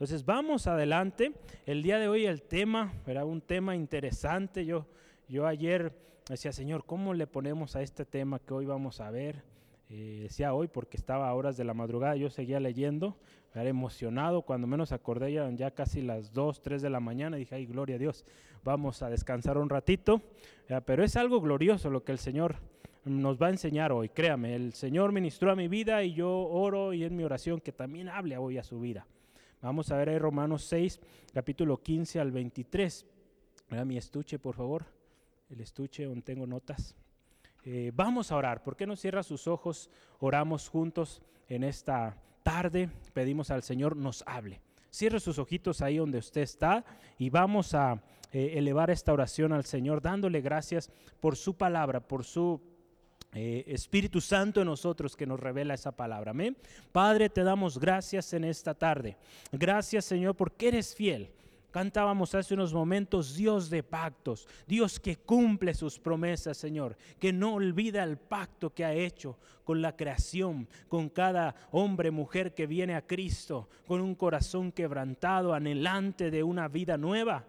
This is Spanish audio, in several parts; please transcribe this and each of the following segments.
Entonces vamos adelante. El día de hoy el tema, era un tema interesante. Yo, yo ayer decía, Señor, ¿cómo le ponemos a este tema que hoy vamos a ver? Eh, decía hoy porque estaba a horas de la madrugada, yo seguía leyendo, era emocionado, cuando menos acordé ya, ya casi las 2, 3 de la mañana, dije, ay, gloria a Dios, vamos a descansar un ratito, pero es algo glorioso lo que el Señor nos va a enseñar hoy, créame, el Señor ministró a mi vida y yo oro y en mi oración que también hable hoy a su vida. Vamos a ver ahí Romanos 6, capítulo 15 al 23. Mira mi estuche, por favor, el estuche donde tengo notas. Eh, vamos a orar. ¿Por qué no cierra sus ojos? Oramos juntos en esta tarde. Pedimos al Señor nos hable. Cierre sus ojitos ahí donde usted está y vamos a eh, elevar esta oración al Señor dándole gracias por su palabra, por su eh, Espíritu Santo en nosotros que nos revela esa palabra. Amén. Padre, te damos gracias en esta tarde. Gracias Señor porque eres fiel. Cantábamos hace unos momentos, Dios de pactos, Dios que cumple sus promesas, Señor, que no olvida el pacto que ha hecho con la creación, con cada hombre, mujer que viene a Cristo, con un corazón quebrantado, anhelante de una vida nueva.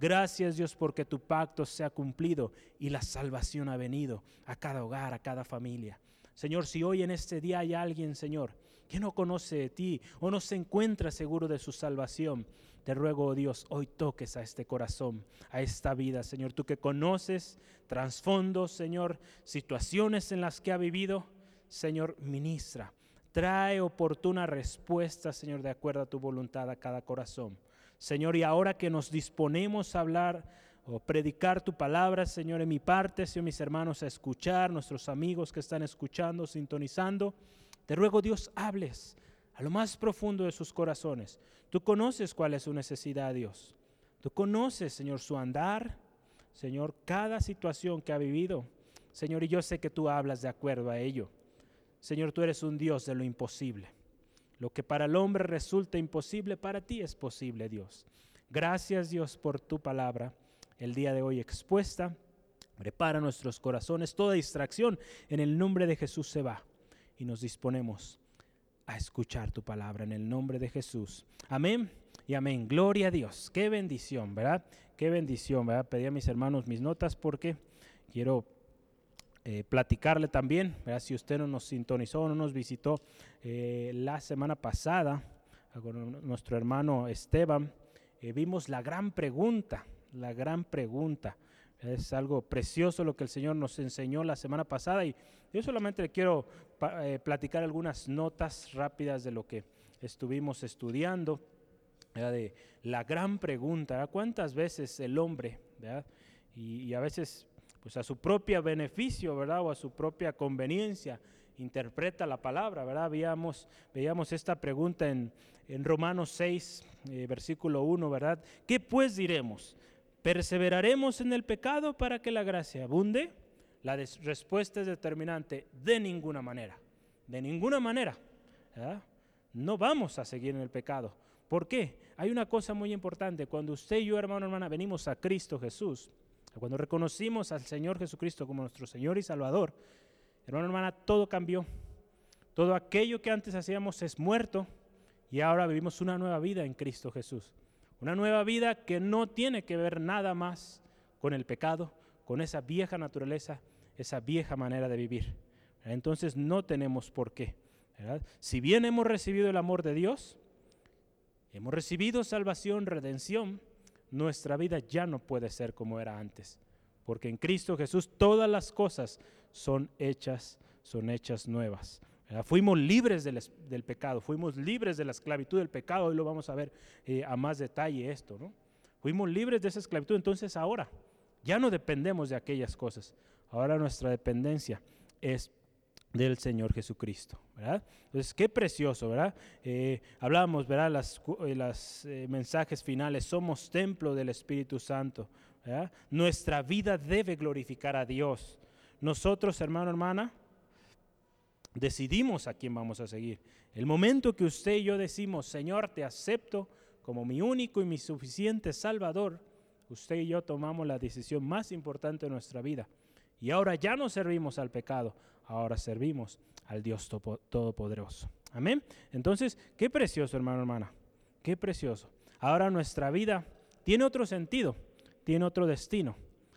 Gracias Dios porque tu pacto se ha cumplido y la salvación ha venido a cada hogar, a cada familia. Señor, si hoy en este día hay alguien, Señor, que no conoce de ti o no se encuentra seguro de su salvación, te ruego, oh Dios, hoy toques a este corazón, a esta vida, Señor. Tú que conoces trasfondos, Señor, situaciones en las que ha vivido, Señor, ministra. Trae oportuna respuesta, Señor, de acuerdo a tu voluntad a cada corazón. Señor, y ahora que nos disponemos a hablar o predicar tu palabra, Señor, en mi parte, Señor, mis hermanos, a escuchar, nuestros amigos que están escuchando, sintonizando, te ruego, Dios, hables a lo más profundo de sus corazones. Tú conoces cuál es su necesidad, Dios. Tú conoces, Señor, su andar, Señor, cada situación que ha vivido. Señor, y yo sé que tú hablas de acuerdo a ello. Señor, tú eres un Dios de lo imposible. Lo que para el hombre resulta imposible, para ti es posible, Dios. Gracias, Dios, por tu palabra el día de hoy expuesta. Prepara nuestros corazones. Toda distracción en el nombre de Jesús se va y nos disponemos a escuchar tu palabra en el nombre de Jesús. Amén y amén. Gloria a Dios. Qué bendición, ¿verdad? Qué bendición, ¿verdad? Pedí a mis hermanos mis notas porque quiero eh, platicarle también, ¿verdad? Si usted no nos sintonizó, no nos visitó eh, la semana pasada con nuestro hermano Esteban, eh, vimos la gran pregunta, la gran pregunta. Es algo precioso lo que el Señor nos enseñó la semana pasada y yo solamente quiero platicar algunas notas rápidas de lo que estuvimos estudiando, de la gran pregunta, ¿cuántas veces el hombre, Y, a veces pues a su propio beneficio, ¿verdad? O a su propia conveniencia, interpreta la palabra, ¿verdad? Veíamos, veíamos esta pregunta en, en Romanos 6, eh, versículo 1, ¿verdad? ¿Qué pues diremos? ¿Perseveraremos en el pecado para que la gracia abunde? La respuesta es determinante, de ninguna manera, de ninguna manera. No vamos a seguir en el pecado. ¿Por qué? Hay una cosa muy importante. Cuando usted y yo, hermano, hermana, venimos a Cristo Jesús, cuando reconocimos al Señor Jesucristo como nuestro Señor y Salvador, hermano, hermana, todo cambió. Todo aquello que antes hacíamos es muerto y ahora vivimos una nueva vida en Cristo Jesús. Una nueva vida que no tiene que ver nada más con el pecado, con esa vieja naturaleza, esa vieja manera de vivir. Entonces no tenemos por qué. Si bien hemos recibido el amor de Dios, hemos recibido salvación, redención, nuestra vida ya no puede ser como era antes. Porque en Cristo Jesús todas las cosas son hechas, son hechas nuevas. Fuimos libres del, pecado, fuimos libres de la esclavitud del pecado, hoy lo vamos a ver eh, a más detalle esto, ¿no? Fuimos libres de esa esclavitud, entonces ahora ya no dependemos de aquellas cosas, ahora nuestra dependencia es del Señor Jesucristo, ¿verdad? Entonces, qué precioso, ¿verdad? Eh, hablábamos, ¿verdad? Las, eh, las mensajes finales, somos templo del Espíritu Santo, ¿verdad? Nuestra vida debe glorificar a Dios. Nosotros, hermano, hermana, decidimos a quién vamos a seguir. El momento que usted y yo decimos, Señor, te acepto como mi único y mi suficiente Salvador, usted y yo tomamos la decisión más importante de nuestra vida. Y ahora ya no servimos al pecado, ahora servimos al Dios Todopoderoso. Amén. Entonces, qué precioso, hermano, hermana. Qué precioso. Ahora nuestra vida tiene otro sentido, tiene otro destino.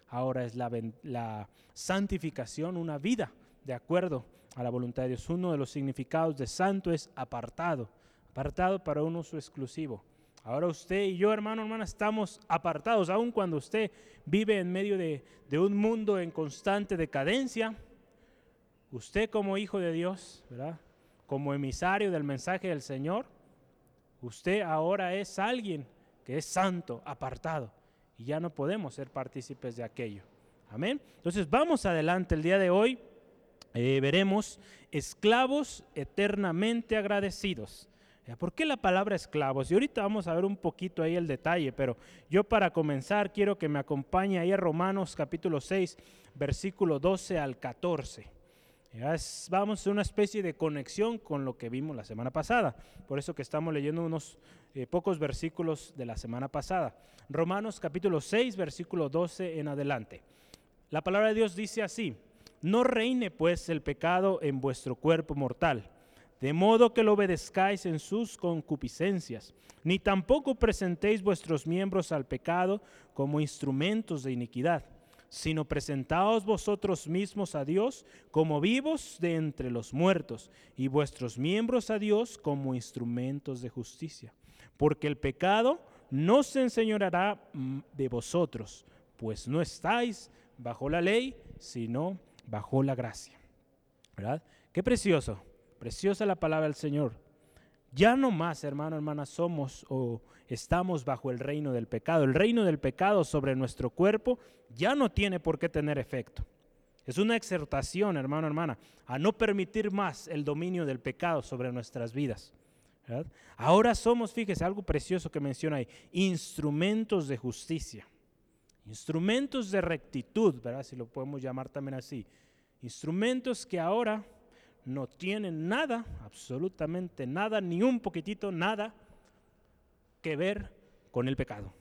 Ahora es la, santificación, una vida de acuerdo a la voluntad de Dios. Uno de los significados de santo es apartado, apartado para un uso exclusivo. Ahora usted y yo, hermano, hermana, estamos apartados, aun cuando usted vive en medio de, de un mundo en constante decadencia. Usted como hijo de Dios, ¿verdad? como emisario del mensaje del Señor, usted ahora es alguien que es santo, apartado, y ya no podemos ser partícipes de aquello. Amén. Entonces vamos adelante el día de hoy. Eh, veremos esclavos eternamente agradecidos. ¿Por qué la palabra esclavos? Y ahorita vamos a ver un poquito ahí el detalle, pero yo para comenzar quiero que me acompañe ahí a Romanos capítulo 6, versículo 12 al 14 vamos a una especie de conexión con lo que vimos la semana pasada. Por eso que estamos leyendo unos eh, pocos versículos de la semana pasada. Romanos capítulo 6, versículo 12 en adelante. La palabra de Dios dice así, no reine pues el pecado en vuestro cuerpo mortal, de modo que lo obedezcáis en sus concupiscencias, ni tampoco presentéis vuestros miembros al pecado como instrumentos de iniquidad sino presentaos vosotros mismos a Dios como vivos de entre los muertos, y vuestros miembros a Dios como instrumentos de justicia. Porque el pecado no se enseñoreará mm, de vosotros, pues no estáis bajo la ley, sino bajo la gracia. ¿Verdad? Qué precioso, preciosa la palabra del Señor. Ya no más, hermano, hermana, somos o estamos bajo el reino del pecado. El reino del pecado sobre nuestro cuerpo ya no tiene por qué tener efecto. Es una exhortación, hermano, hermana, a no permitir más el dominio del pecado sobre nuestras vidas. Ahora somos, fíjese, algo precioso que menciona ahí, instrumentos de justicia, instrumentos de rectitud, ¿verdad? Si lo podemos llamar también así. Instrumentos que ahora no tienen nada, absolutamente nada, ni un poquitito, nada que ver con el pecado.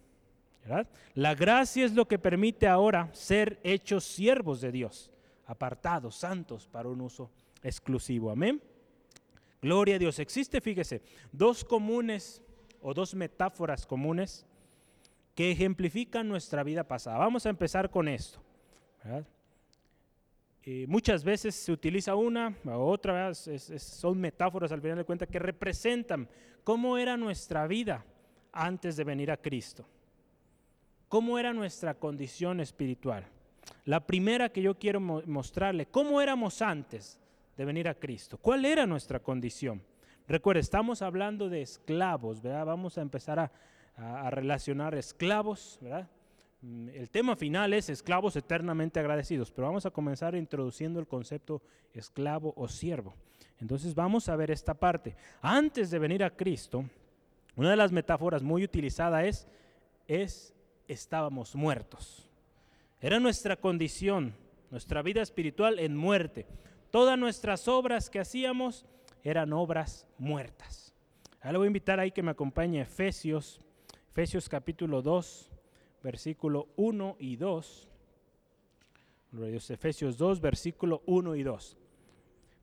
La gracia es lo que permite ahora ser hechos siervos de Dios, apartados, santos para un uso exclusivo. Amén. Gloria a Dios. Existe, fíjese, dos comunes o dos metáforas comunes que ejemplifican nuestra vida pasada. Vamos a empezar con esto. Muchas veces se utiliza una o otra, son metáforas al final de cuentas que representan cómo era nuestra vida antes de venir a Cristo. ¿Cómo era nuestra condición espiritual? La primera que yo quiero mostrarle, ¿cómo éramos antes de venir a Cristo? ¿Cuál era nuestra condición? Recuerde, estamos hablando de esclavos, ¿verdad? Vamos a empezar a, a relacionar esclavos, ¿verdad? Mm, el tema final es esclavos eternamente agradecidos, pero vamos a comenzar introduciendo el concepto esclavo o siervo. Entonces vamos a ver esta parte. Antes de venir a Cristo, una de las metáforas muy utilizada es, es estábamos muertos. Era nuestra condición, nuestra vida espiritual en muerte. Todas nuestras obras que hacíamos eran obras muertas. Ahora le voy a invitar ahí que me acompañe Efesios, Efesios capítulo 2, versículo 1 y 2. Efesios 2, versículo 1 y 2.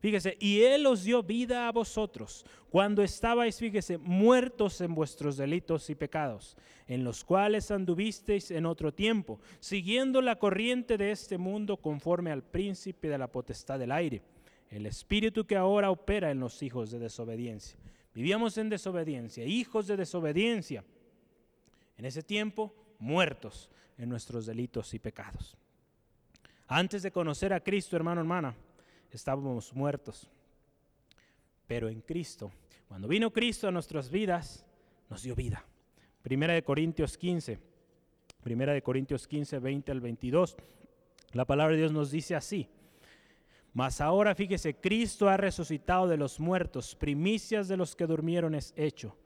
Fíjese, y Él os dio vida a vosotros cuando estabais, fíjese, muertos en vuestros delitos y pecados, en los cuales anduvisteis en otro tiempo, siguiendo la corriente de este mundo conforme al príncipe de la potestad del aire, el espíritu que ahora opera en los hijos de desobediencia. Vivíamos en desobediencia, hijos de desobediencia. En ese tiempo, muertos en nuestros delitos y pecados. Antes de conocer a Cristo, hermano, hermana, estábamos muertos. Pero en Cristo, cuando vino Cristo a nuestras vidas, nos dio vida. Primera de Corintios 15, Primera de Corintios 15, 20 al 22. La palabra de Dios nos dice así. Mas ahora fíjese, Cristo ha resucitado de los muertos, primicias de los que durmieron es hecho,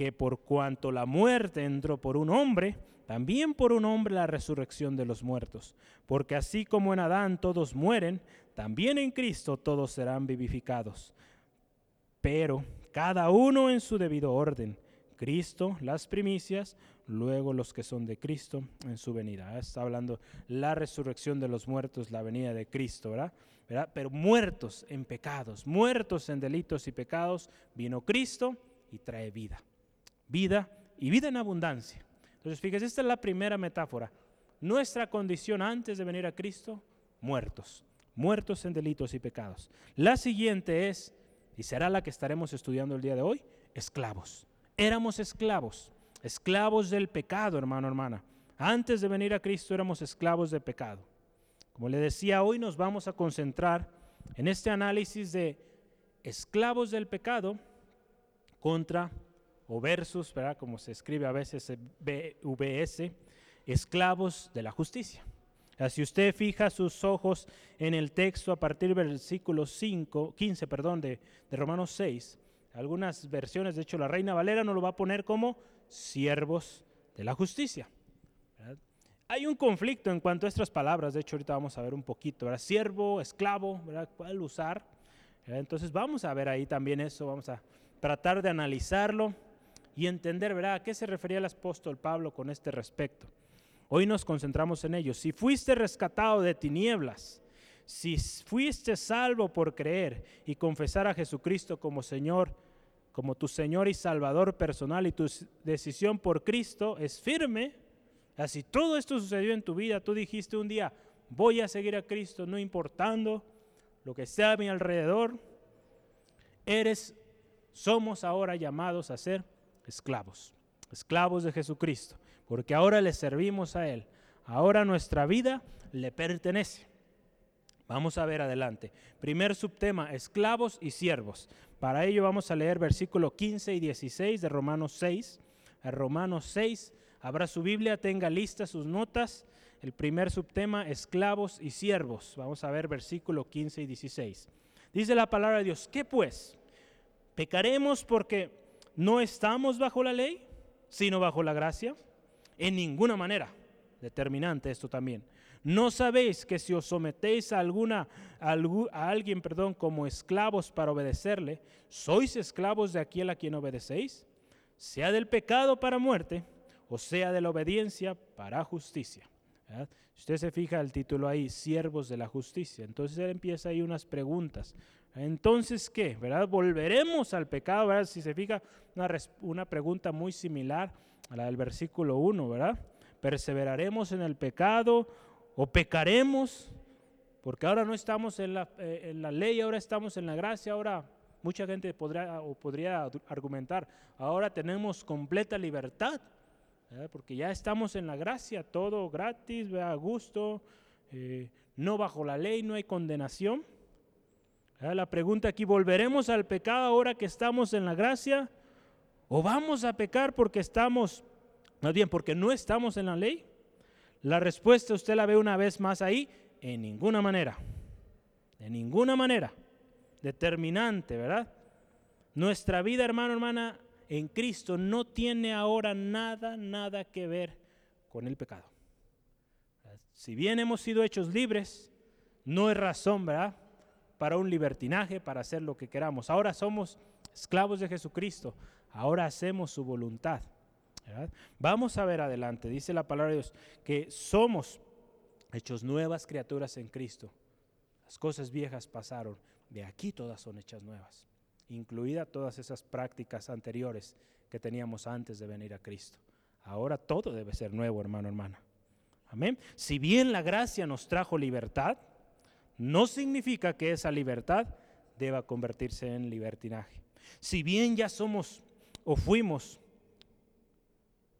porque por cuanto la muerte entró por un hombre, también por un hombre la resurrección de los muertos. Porque así como en Adán todos mueren, también en Cristo todos serán vivificados. Pero cada uno en su debido orden. Cristo, las primicias, luego los que son de Cristo en su venida. Está hablando la resurrección de los muertos, la venida de Cristo. ¿verdad? Pero muertos en pecados, muertos en delitos y pecados, vino Cristo y trae vida. Vida y vida en abundancia. Entonces, fíjese, esta es la primera metáfora. Nuestra condición antes de venir a Cristo, muertos, muertos en delitos y pecados. La siguiente es, y será la que estaremos estudiando el día de hoy, esclavos. Éramos esclavos, esclavos del pecado, hermano, hermana. Antes de venir a Cristo éramos esclavos de pecado. Como le decía, hoy nos vamos a concentrar en este análisis de esclavos del pecado contra o versus, ¿verdad? como se escribe a veces BVS, esclavos de la justicia. Si usted fija sus ojos en el texto a partir del versículo 5, 15 perdón, de, de Romanos 6, algunas versiones, de hecho la Reina Valera nos lo va a poner como siervos de la justicia. Hay un conflicto en cuanto a estas palabras, de hecho ahorita vamos a ver un poquito, ¿verdad? Siervo, esclavo, ¿verdad? ¿Cuál usar? Entonces vamos a ver ahí también eso, vamos a tratar de analizarlo y entender, ¿verdad? ¿A qué se refería el apóstol Pablo con este respecto? Hoy nos concentramos en ello. Si fuiste rescatado de tinieblas, si fuiste salvo por creer y confesar a Jesucristo como Señor, como tu Señor y Salvador personal y tu decisión por Cristo es firme, si todo esto sucedió en tu vida, tú dijiste un día, voy a seguir a Cristo, no importando lo que sea a mi alrededor, eres, somos ahora llamados a ser esclavos, esclavos de Jesucristo, porque ahora le servimos a Él, ahora nuestra vida le pertenece. Vamos a ver adelante. Primer subtema, esclavos y siervos. Para ello vamos a leer versículo 15 y 16 de Romanos 6. A Romanos 6, Abra su Biblia, tenga listas sus notas. El primer subtema, esclavos y siervos. Vamos a ver versículo 15 y 16. Dice la palabra de Dios, ¿qué pues? ¿Pecaremos porque no estamos bajo la ley, sino bajo la gracia? En ninguna manera. Determinante esto también. ¿No sabéis que si os sometéis a, alguna, a, alguien perdón, como esclavos para obedecerle, sois esclavos de aquel a quien obedecéis? Sea del pecado para muerte, o sea de la obediencia para justicia. Usted se fija el título ahí, siervos de la justicia. Entonces él empieza ahí unas preguntas. Entonces, ¿qué? ¿Verdad? Volveremos al pecado, ¿verdad? Si se fija, una, una pregunta muy similar a la del versículo 1, ¿verdad? ¿Perseveraremos en el pecado o pecaremos? Porque ahora no estamos en la, eh, en la ley, ahora estamos en la gracia, ahora mucha gente podría, o podría argumentar, ahora tenemos completa libertad porque ya estamos en la gracia, todo gratis, a gusto, eh, no bajo la ley, no hay condenación. La pregunta aquí, ¿volveremos al pecado ahora que estamos en la gracia? ¿O vamos a pecar porque estamos, más bien, porque no estamos en la ley? La respuesta usted la ve una vez más ahí, en ninguna manera. De ninguna manera. Determinante, ¿verdad? Nuestra vida, hermano, hermana, en Cristo no tiene ahora nada, nada que ver con el pecado. Si bien hemos sido hechos libres, no es razón. Para un libertinaje, para hacer lo que queramos. Ahora somos esclavos de Jesucristo, ahora hacemos su voluntad. Vamos a ver adelante, dice la palabra de Dios, que somos hechos nuevas criaturas en Cristo. Las cosas viejas pasaron, de aquí todas son hechas nuevas incluida todas esas prácticas anteriores que teníamos antes de venir a Cristo. Ahora todo debe ser nuevo, hermano, hermana. Amén. Si bien la gracia nos trajo libertad, no significa que esa libertad deba convertirse en libertinaje. Si bien ya somos o fuimos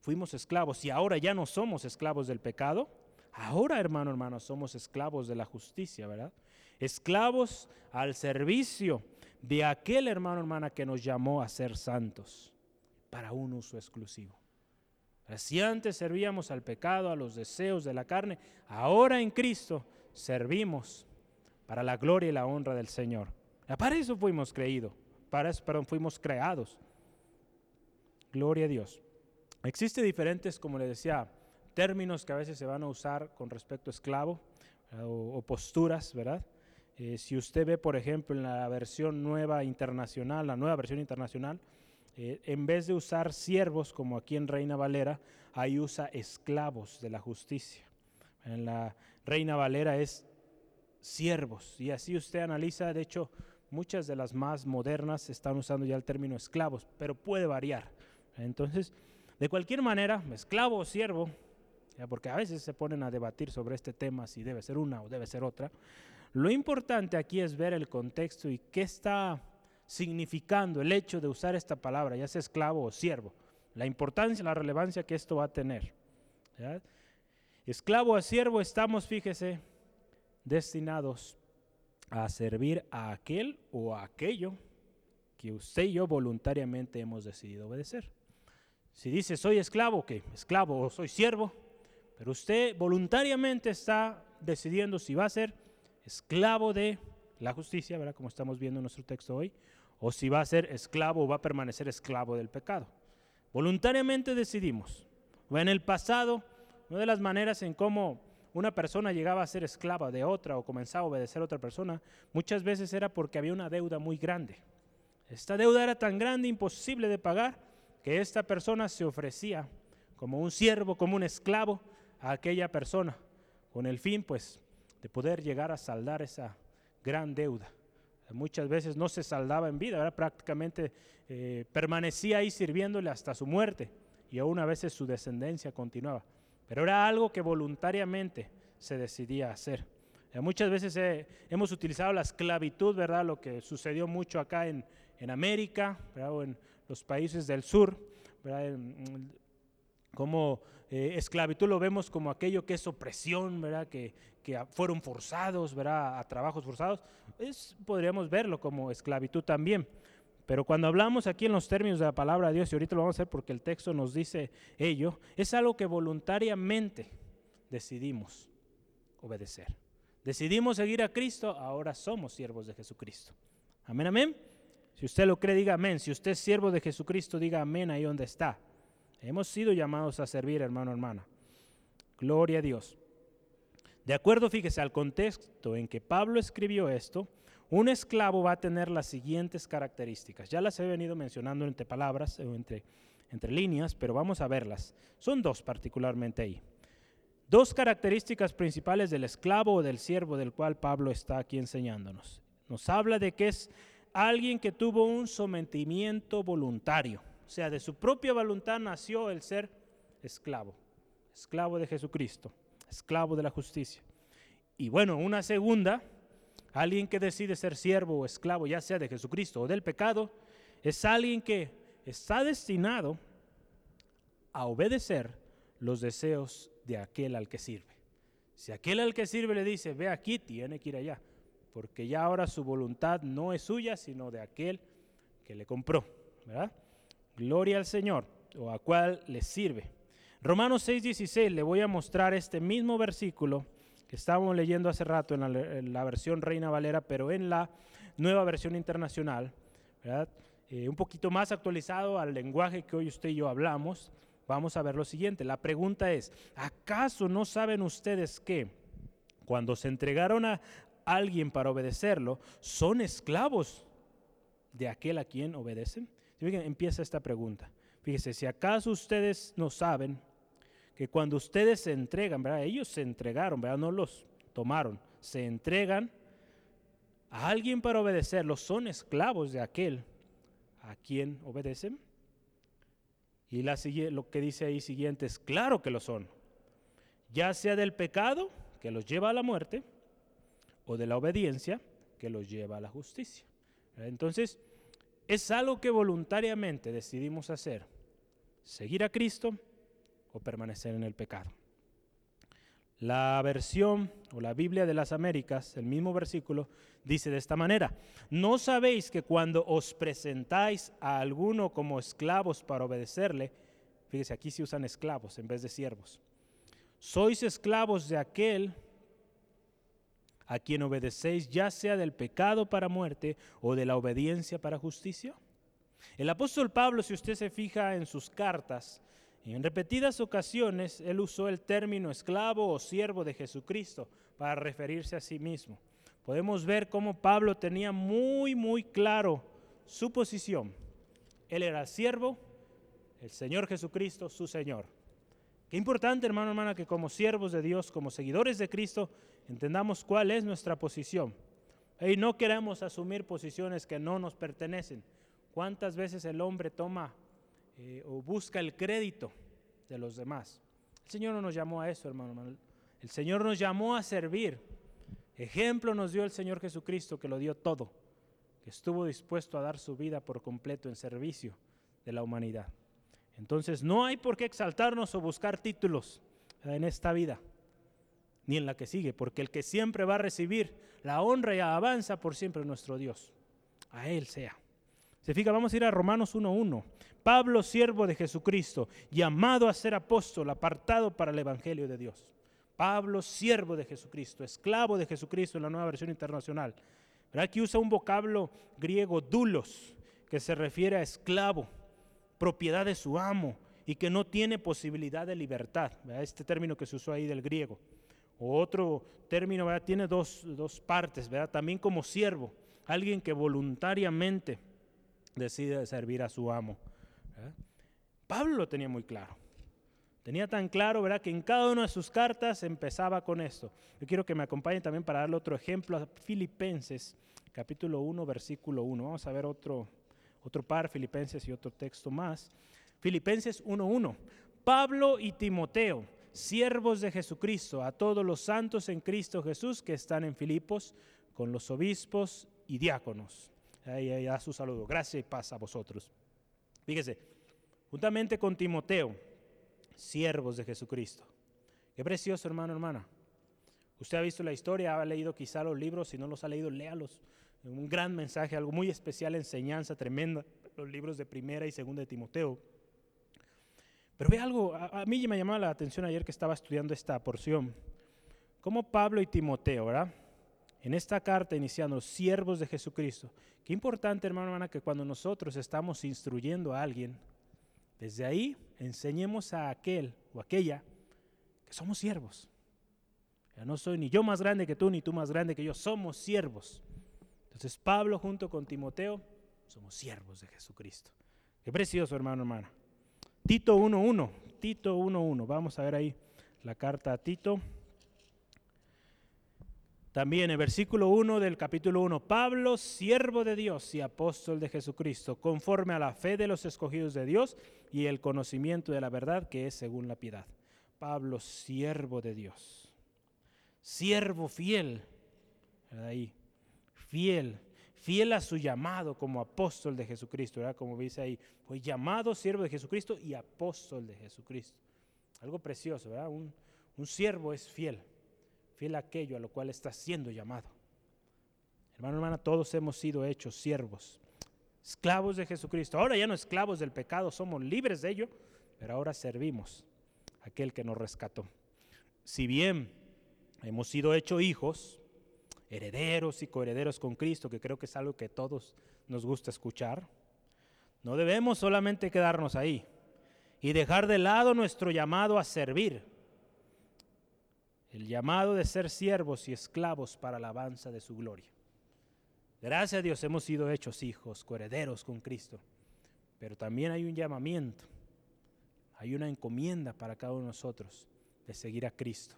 fuimos esclavos y ahora ya no somos esclavos del pecado, ahora, hermano, hermano, somos esclavos de la justicia, ¿verdad? Esclavos al servicio de aquel hermano, hermana, que nos llamó a ser santos para un uso exclusivo. Si antes servíamos al pecado, a los deseos de la carne, ahora en Cristo servimos para la gloria y la honra del Señor. Para eso fuimos creídos, para eso, perdón, fuimos creados. Gloria a Dios. Existen diferentes, como le decía, términos que a veces se van a usar con respecto a esclavo o, o posturas, ¿verdad? Eh, si usted ve, por ejemplo, en la versión nueva internacional, la nueva versión internacional, eh, en vez de usar siervos como aquí en Reina Valera, ahí usa esclavos de la justicia. En la Reina Valera es siervos. Y así usted analiza, de hecho, muchas de las más modernas están usando ya el término esclavos, pero puede variar. Entonces, de cualquier manera, esclavo o siervo, porque a veces se ponen a debatir sobre este tema, si debe ser una o debe ser otra, lo importante aquí es ver el contexto y qué está significando el hecho de usar esta palabra, ya sea esclavo o siervo, la importancia, la relevancia que esto va a tener. Esclavo o siervo estamos, fíjese, destinados a servir a aquel o a aquello que usted y yo voluntariamente hemos decidido obedecer. Si dice soy esclavo, que esclavo o soy siervo, pero usted voluntariamente está decidiendo si va a ser esclavo de la justicia, ¿verdad? Como estamos viendo en nuestro texto hoy, o si va a ser esclavo o va a permanecer esclavo del pecado. Voluntariamente decidimos. O en el pasado, una de las maneras en cómo una persona llegaba a ser esclava de otra o comenzaba a obedecer a otra persona, muchas veces era porque había una deuda muy grande. Esta deuda era tan grande, imposible de pagar, que esta persona se ofrecía como un siervo, como un esclavo a aquella persona, con el fin pues de poder llegar a saldar esa gran deuda muchas veces no se saldaba en vida, era prácticamente eh, permanecía ahí sirviéndole hasta su muerte y aún a veces su descendencia continuaba. Pero era algo que voluntariamente se decidía hacer. Eh, muchas veces eh, hemos utilizado la esclavitud, ¿verdad? Lo que sucedió mucho acá en, en América, o en los países del sur, ¿verdad? Como esclavitud lo vemos como aquello que es opresión, ¿verdad? Que, que fueron forzados, ¿verdad? A trabajos forzados, es, podríamos verlo como esclavitud también. Pero cuando hablamos aquí en los términos de la palabra de Dios, y ahorita lo vamos a hacer porque el texto nos dice ello, es algo que voluntariamente decidimos obedecer. Decidimos seguir a Cristo, ahora somos siervos de Jesucristo. Amén, amén. Si usted lo cree, diga amén. Si usted es siervo de Jesucristo, diga amén ahí donde está. Hemos sido llamados a servir, hermano, hermana. Gloria a Dios. De acuerdo, fíjese, al contexto en que Pablo escribió esto, un esclavo va a tener las siguientes características. Ya las he venido mencionando entre palabras o entre, entre líneas, pero vamos a verlas. Son dos particularmente ahí. Dos características principales del esclavo o del siervo del cual Pablo está aquí enseñándonos. Nos habla de que es alguien que tuvo un sometimiento voluntario, o sea, de su propia voluntad nació el ser esclavo, esclavo de Jesucristo esclavo de la justicia. Y bueno, una segunda, alguien que decide ser siervo o esclavo, ya sea de Jesucristo o del pecado, es alguien que está destinado a obedecer los deseos de aquel al que sirve. Si aquel al que sirve le dice, ve aquí, tiene que ir allá, porque ya ahora su voluntad no es suya, sino de aquel que le compró, ¿verdad? Gloria al Señor, o a cual le sirve. Romanos 6:16, le voy a mostrar este mismo versículo que estábamos leyendo hace rato en la, versión Reina Valera, pero en la nueva versión internacional, eh, un poquito más actualizado al lenguaje que hoy usted y yo hablamos. Vamos a ver lo siguiente. La pregunta es, ¿acaso no saben ustedes que cuando se entregaron a alguien para obedecerlo, son esclavos de aquel a quien obedecen? Empieza esta pregunta. Fíjese, si acaso ustedes no saben que cuando ustedes se entregan, ¿verdad? Ellos se entregaron, ¿verdad? No los tomaron, se entregan a alguien para obedecerlos, son esclavos de aquel a quien obedecen. Y la, lo que dice ahí siguiente es, claro que lo son, ya sea del pecado que los lleva a la muerte o de la obediencia que los lleva a la justicia. Entonces, es algo que voluntariamente decidimos hacer, seguir a Cristo o permanecer en el pecado. La versión o la Biblia de las Américas, el mismo versículo, dice de esta manera, ¿no sabéis que cuando os presentáis a alguno como esclavos para obedecerle, fíjese, aquí se usan esclavos en vez de siervos, sois esclavos de aquel a quien obedecéis, ya sea del pecado para muerte o de la obediencia para justicia? El apóstol Pablo, si usted se fija en sus cartas, en repetidas ocasiones él usó el término esclavo o siervo de Jesucristo para referirse a sí mismo. Podemos ver cómo Pablo tenía muy, muy claro su posición. Él era siervo, el Señor Jesucristo, su Señor. Qué importante, hermano, hermana, que como siervos de Dios, como seguidores de Cristo, entendamos cuál es nuestra posición. Y no queremos asumir posiciones que no nos pertenecen. ¿Cuántas veces el hombre toma eh, o busca el crédito de los demás. El Señor no nos llamó a eso, hermano. El Señor nos llamó a servir. Ejemplo nos dio el Señor Jesucristo que lo dio todo, que estuvo dispuesto a dar su vida por completo en servicio de la humanidad. Entonces no hay por qué exaltarnos o buscar títulos en esta vida, ni en la que sigue, porque el que siempre va a recibir la honra y alabanza por siempre nuestro Dios. A Él sea. Se fija, vamos a ir a Romanos 1.1. Pablo, siervo de Jesucristo, llamado a ser apóstol, apartado para el Evangelio de Dios. Pablo, siervo de Jesucristo, esclavo de Jesucristo en la nueva versión internacional. ¿Verdad que usa un vocablo griego dulos, que se refiere a esclavo, propiedad de su amo y que no tiene posibilidad de libertad? Este término que se usó ahí del griego. Otro término, ¿verdad? tiene dos, dos partes, ¿verdad? también como siervo, alguien que voluntariamente decide servir a su amo. Pablo lo tenía muy claro. Tenía tan claro, ¿verdad?, que en cada una de sus cartas empezaba con esto. Yo quiero que me acompañen también para darle otro ejemplo a Filipenses, capítulo 1, versículo 1. Vamos a ver otro, otro par, Filipenses y otro texto más. Filipenses 1.1. Pablo y Timoteo, siervos de Jesucristo, a todos los santos en Cristo Jesús que están en Filipos, con los obispos y diáconos. Ahí, da su saludo. Gracias y paz a vosotros. Fíjese, juntamente con Timoteo, siervos de Jesucristo. Qué precioso, hermano, hermana. Usted ha visto la historia, ha leído quizá los libros, si no los ha leído, léalos. Un gran mensaje, algo muy especial, enseñanza tremenda, los libros de primera y segunda de Timoteo. Pero ve algo, a, mí me llamó la atención ayer que estaba estudiando esta porción. Como Pablo y Timoteo, ¿verdad? En esta carta iniciando, siervos de Jesucristo. Qué importante, hermano, hermana, que cuando nosotros estamos instruyendo a alguien, desde ahí enseñemos a aquel o aquella que somos siervos. Ya no soy ni yo más grande que tú, ni tú más grande que yo, somos siervos. Entonces Pablo junto con Timoteo somos siervos de Jesucristo. Qué precioso, hermano, hermana. Tito 1.1, Tito 1.1, vamos a ver ahí la carta a Tito. También en versículo 1 del capítulo 1, Pablo, siervo de Dios y apóstol de Jesucristo, conforme a la fe de los escogidos de Dios y el conocimiento de la verdad que es según la piedad. Pablo, siervo de Dios, siervo fiel, ahí, fiel, fiel a su llamado como apóstol de Jesucristo, ¿verdad? como dice ahí, fue llamado siervo de Jesucristo y apóstol de Jesucristo. Algo precioso, ¿verdad? Un, un siervo es fiel fiel a aquello a lo cual está siendo llamado. Hermano, hermana, todos hemos sido hechos siervos, esclavos de Jesucristo. Ahora ya no esclavos del pecado, somos libres de ello, pero ahora servimos a aquel que nos rescató. Si bien hemos sido hechos hijos, herederos y coherederos con Cristo, que creo que es algo que todos nos gusta escuchar, no debemos solamente quedarnos ahí y dejar de lado nuestro llamado a servir el llamado de ser siervos y esclavos para la alabanza de su gloria. Gracias a Dios hemos sido hechos hijos, coherederos con Cristo, pero también hay un llamamiento, hay una encomienda para cada uno de nosotros de seguir a Cristo,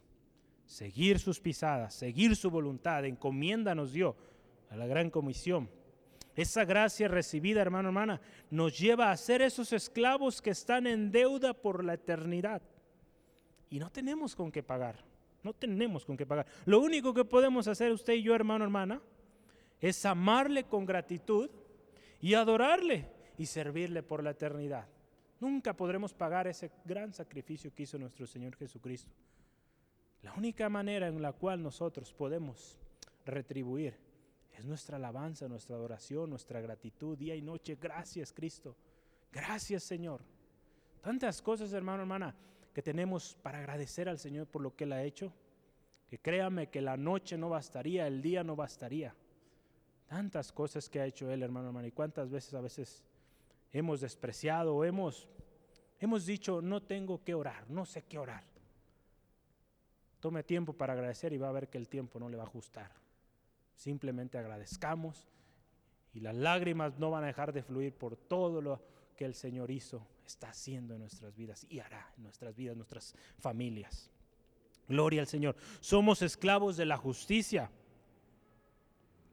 seguir sus pisadas, seguir su voluntad, encomienda nos dio a la gran comisión. Esa gracia recibida, hermano, hermana, nos lleva a ser esos esclavos que están en deuda por la eternidad. Y no tenemos con qué pagar. No tenemos con qué pagar. Lo único que podemos hacer usted y yo, hermano, hermana, es amarle con gratitud y adorarle y servirle por la eternidad. Nunca podremos pagar ese gran sacrificio que hizo nuestro Señor Jesucristo. La única manera en la cual nosotros podemos retribuir es nuestra alabanza, nuestra adoración, nuestra gratitud día y noche. Gracias Cristo. Gracias Señor. Tantas cosas, hermano, hermana que tenemos para agradecer al Señor por lo que Él ha hecho, que créame que la noche no bastaría, el día no bastaría. Tantas cosas que ha hecho Él, hermano, hermano, y cuántas veces a veces hemos despreciado, hemos, hemos dicho, no tengo que orar, no sé qué orar. Tome tiempo para agradecer y va a ver que el tiempo no le va a ajustar. Simplemente agradezcamos y las lágrimas no van a dejar de fluir por todo lo que el Señor hizo está haciendo en nuestras vidas y hará en nuestras vidas, nuestras familias. Gloria al Señor. Somos esclavos de la justicia,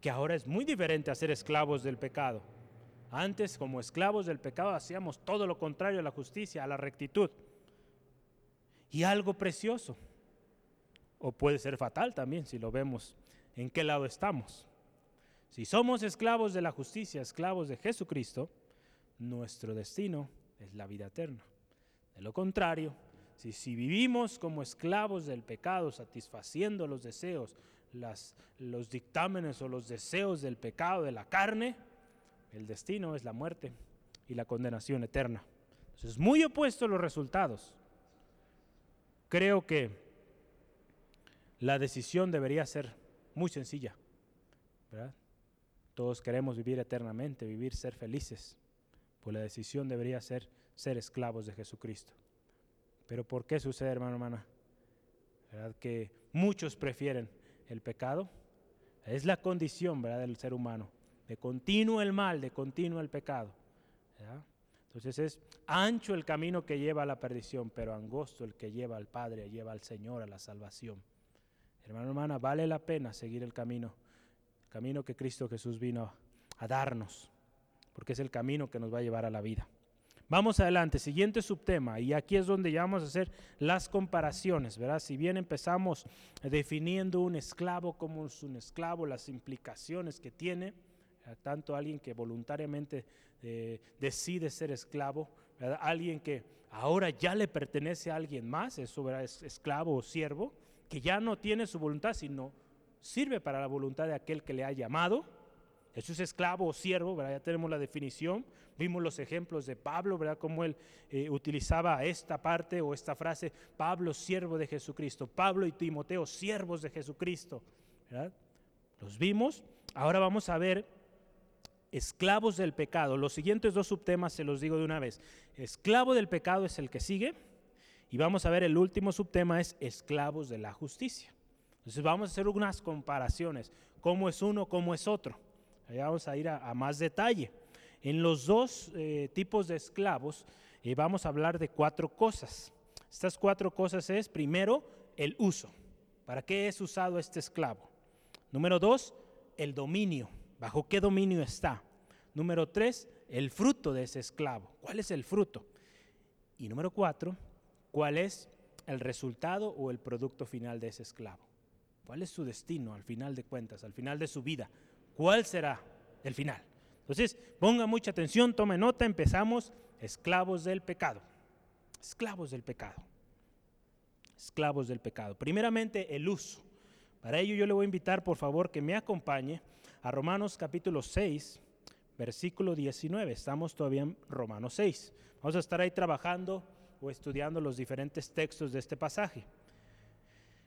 que ahora es muy diferente a ser esclavos del pecado. Antes, como esclavos del pecado, hacíamos todo lo contrario a la justicia, a la rectitud. Y algo precioso, o puede ser fatal también si lo vemos en qué lado estamos. Si somos esclavos de la justicia, esclavos de Jesucristo, nuestro destino es la vida eterna. De lo contrario, si, si vivimos como esclavos del pecado, satisfaciendo los deseos, los dictámenes o los deseos del pecado, de la carne, el destino es la muerte y la condenación eterna. Entonces, muy opuestos los resultados. Creo que la decisión debería ser muy sencilla. ¿verdad? Todos queremos vivir eternamente, vivir, ser felices. Pues la decisión debería ser ser esclavos de Jesucristo. Pero ¿por qué sucede, hermano, hermana? ¿Verdad? Que muchos prefieren el pecado. Es la condición, ¿verdad?, del ser humano. De continuo el mal, de continuo el pecado. Entonces es ancho el camino que lleva a la perdición, pero angosto el que lleva al Padre, lleva al Señor a la salvación. Hermano, hermana, vale la pena seguir el camino camino que Cristo Jesús vino a darnos, porque es el camino que nos va a llevar a la vida. Vamos adelante, siguiente subtema, y aquí es donde ya vamos a hacer las comparaciones, ¿verdad? Si bien empezamos definiendo un esclavo como es un esclavo, las implicaciones que tiene, tanto alguien que voluntariamente eh, decide ser esclavo, alguien que ahora ya le pertenece a alguien más, eso ¿verdad? es esclavo o siervo, que ya no tiene su voluntad, sino sirve para la voluntad de aquel que le ha llamado. Eso es esclavo o siervo, ¿verdad? ya tenemos la definición. Vimos los ejemplos de Pablo, ¿verdad? Cómo él eh, utilizaba esta parte o esta frase, Pablo, siervo de Jesucristo. Pablo y Timoteo, siervos de Jesucristo. ¿verdad? Los vimos. Ahora vamos a ver esclavos del pecado. Los siguientes dos subtemas se los digo de una vez. Esclavo del pecado es el que sigue. Y vamos a ver el último subtema es esclavos de la justicia. Entonces vamos a hacer unas comparaciones, cómo es uno, cómo es otro. Allá vamos a ir a, más detalle. En los dos eh, tipos de esclavos eh, vamos a hablar de cuatro cosas. Estas cuatro cosas es, primero, el uso. ¿Para qué es usado este esclavo? Número dos, el dominio. ¿Bajo qué dominio está? Número tres, el fruto de ese esclavo. ¿Cuál es el fruto? Y número cuatro, ¿cuál es el resultado o el producto final de ese esclavo? ¿Cuál es su destino al final de cuentas, al final de su vida? ¿Cuál será el final? Entonces, ponga mucha atención, tome nota, empezamos, esclavos del pecado. Esclavos del pecado. Esclavos del pecado. Primeramente, el uso. Para ello yo le voy a invitar, por favor, que me acompañe a Romanos capítulo 6, versículo 19. Estamos todavía en Romanos 6. Vamos a estar ahí trabajando o estudiando los diferentes textos de este pasaje.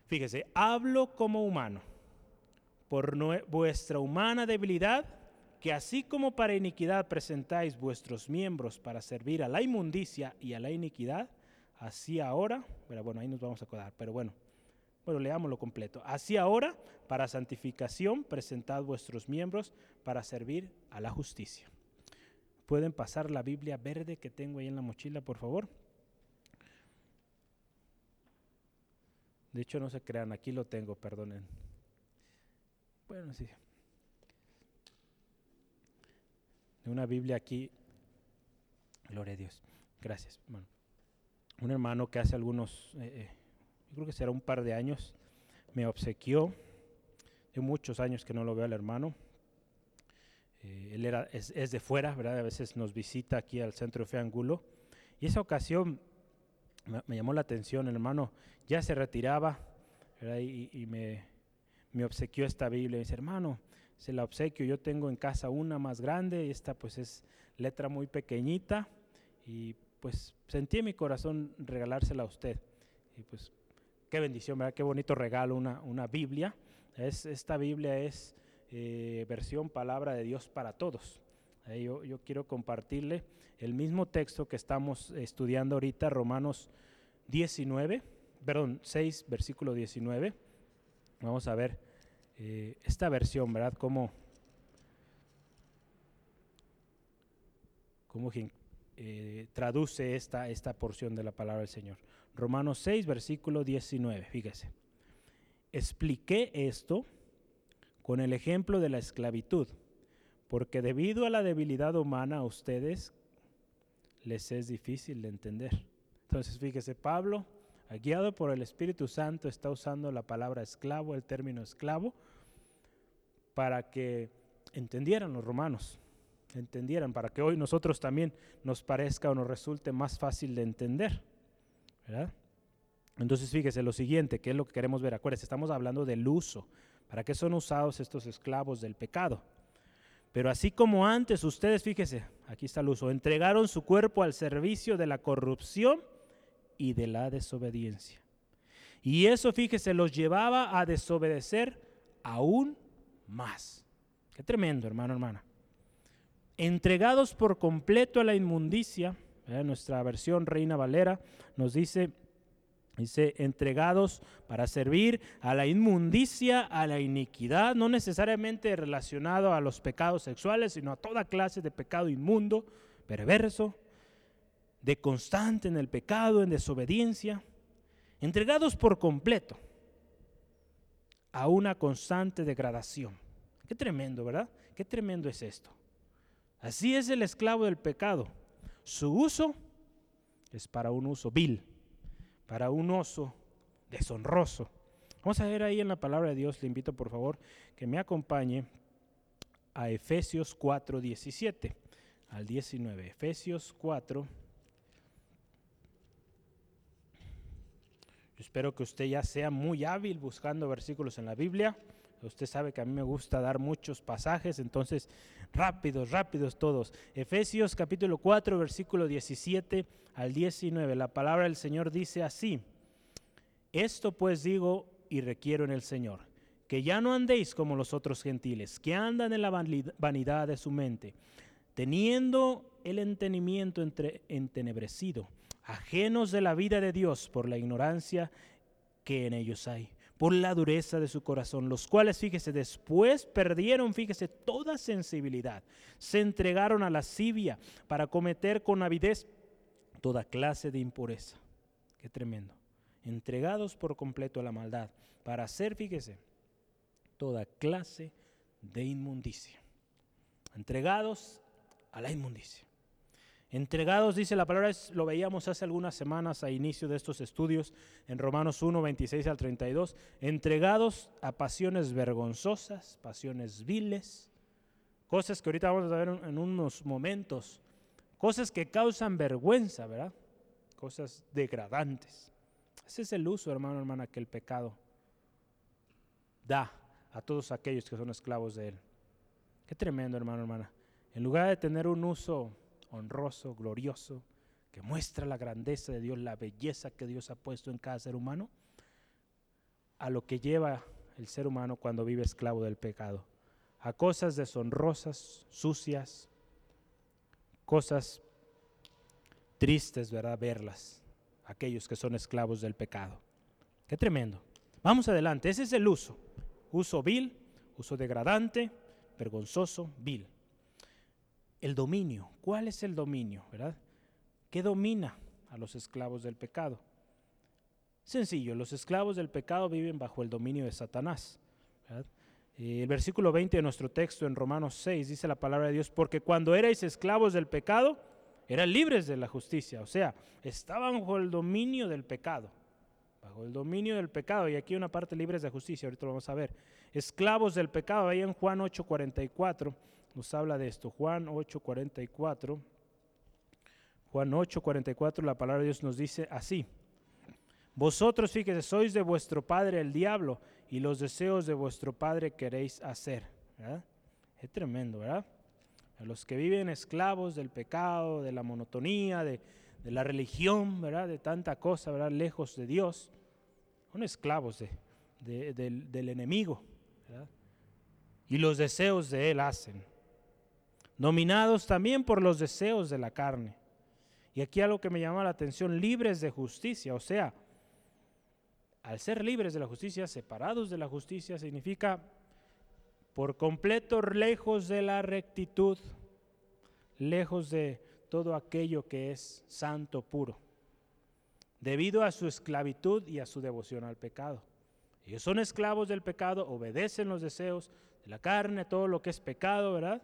Fíjese, hablo como humano, por vuestra humana debilidad, que así como para iniquidad presentáis vuestros miembros para servir a la inmundicia y a la iniquidad, así ahora, bueno, ahí nos vamos a acordar, pero bueno, bueno, leámoslo completo. Así ahora, para santificación, presentad vuestros miembros para servir a la justicia. ¿Pueden pasar la Biblia verde que tengo ahí en la mochila, por favor? De hecho, no se crean, aquí lo tengo, perdonen. Bueno, sí. Una Biblia aquí. Gloria a Dios. Gracias. Un hermano que hace algunos, eh, eh, yo creo que será un par de años, me obsequió. De muchos años que no lo veo al hermano. Eh, él era, es, de fuera, ¿verdad? A veces nos visita aquí al centro de Fe Angulo. Y esa ocasión me, llamó la atención, el hermano ya se retiraba y, me, obsequió esta Biblia. Y dice, hermano, se la obsequio, yo tengo en casa una más grande, y esta pues es letra muy pequeñita y pues sentí en mi corazón regalársela a usted. Y pues qué bendición, ¿verdad? Qué bonito regalo, una, una Biblia. Es, esta Biblia es eh, versión palabra de Dios para todos. Yo, yo, quiero compartirle el mismo texto que estamos estudiando ahorita, Romanos 19, perdón, 6, versículo 19. Vamos a ver eh, esta versión, ¿verdad? Cómo, cómo eh, traduce esta, esta porción de la palabra del Señor. Romanos 6, versículo 19, fíjese. Expliqué esto con el ejemplo de la esclavitud porque debido a la debilidad humana a ustedes les es difícil de entender. Entonces, fíjese, Pablo, guiado por el Espíritu Santo, está usando la palabra esclavo, el término esclavo, para que entendieran los romanos, entendieran, para que hoy nosotros también nos parezca o nos resulte más fácil de entender. Entonces fíjese lo siguiente, que es lo que queremos ver. Acuérdense, estamos hablando del uso. ¿Para qué son usados estos esclavos del pecado? Pero así como antes, ustedes, fíjese, aquí está el uso, entregaron su cuerpo al servicio de la corrupción y de la desobediencia. Y eso, fíjese, los llevaba a desobedecer aún más. Qué tremendo, hermano, hermana. Entregados por completo a la inmundicia, nuestra versión Reina Valera nos dice, dice, entregados para servir a la inmundicia, a la iniquidad, no necesariamente relacionado a los pecados sexuales, sino a toda clase de pecado inmundo, perverso, de constante en el pecado, en desobediencia, entregados por completo a una constante degradación. Qué tremendo, ¿verdad? Qué tremendo es esto. Así es el esclavo del pecado. Su uso es para un uso vil, para un uso deshonroso. Vamos a ver ahí en la palabra de Dios, le invito por favor que me acompañe a Efesios 4, 17 al 19. Efesios 4, espero que usted ya sea muy hábil buscando versículos en la Biblia. Usted sabe que a mí me gusta dar muchos pasajes, entonces rápidos, rápidos todos. Efesios capítulo 4, versículo 17 al 19. La palabra del Señor dice así. Esto pues digo y requiero en el Señor, que ya no andéis como los otros gentiles, que andan en la vanidad de su mente, teniendo el entendimiento entre, entenebrecido ajenos de la vida de Dios por la ignorancia que en ellos hay, por la dureza de su corazón, los cuales, fíjese, después perdieron, fíjese, toda sensibilidad, se entregaron a la lascivia para cometer con avidez toda clase de impureza. Qué tremendo. Entregados por completo a la maldad, para hacer, fíjese, toda clase de inmundicia. Entregados a la inmundicia. Entregados, dice la palabra, lo veíamos hace algunas semanas a inicio de estos estudios en Romanos 1, 26 al 32, entregados a pasiones vergonzosas, pasiones viles, cosas que ahorita vamos a ver en unos momentos, cosas que causan vergüenza, ¿verdad? Cosas degradantes. Ese es el uso, hermano, hermana, que el pecado da a todos aquellos que son esclavos de él. Qué tremendo, hermano, hermana. En lugar de tener un uso honroso, glorioso, que muestra la grandeza de Dios, la belleza que Dios ha puesto en cada ser humano, a lo que lleva el ser humano cuando vive esclavo del pecado, a cosas deshonrosas, sucias, cosas tristes, ¿verdad? Verlas, aquellos que son esclavos del pecado. Qué tremendo. Vamos adelante, ese es el uso. Uso vil, uso degradante, vergonzoso, vil el dominio. ¿Cuál es el dominio? ¿Verdad? ¿Qué domina a los esclavos del pecado? Sencillo, los esclavos del pecado viven bajo el dominio de Satanás. Eh, el versículo 20 de nuestro texto en Romanos 6 dice la palabra de Dios, porque cuando erais esclavos del pecado, eran libres de la justicia, o sea, estaban bajo el dominio del pecado, bajo el dominio del pecado, y aquí una parte libres de justicia, ahorita lo vamos a ver. Esclavos del pecado, ahí en Juan 8:44 nos habla de esto. Juan 8:44. Juan 8:44, la palabra de Dios nos dice así. Vosotros, fíjese, sois de vuestro padre el diablo y los deseos de vuestro padre queréis hacer. Es tremendo, ¿verdad? los que viven esclavos del pecado, de la monotonía, de, la religión, ¿verdad? De tanta cosa, ¿verdad? Lejos de Dios, son esclavos de, del, del, enemigo, Y los deseos de él hacen dominados también por los deseos de la carne. Y aquí algo que me llama la atención, libres de justicia, o sea, al ser libres de la justicia, separados de la justicia, significa por completo lejos de la rectitud, lejos de todo aquello que es santo, puro, debido a su esclavitud y a su devoción al pecado. Ellos son esclavos del pecado, obedecen los deseos de la carne, todo lo que es pecado, ¿verdad?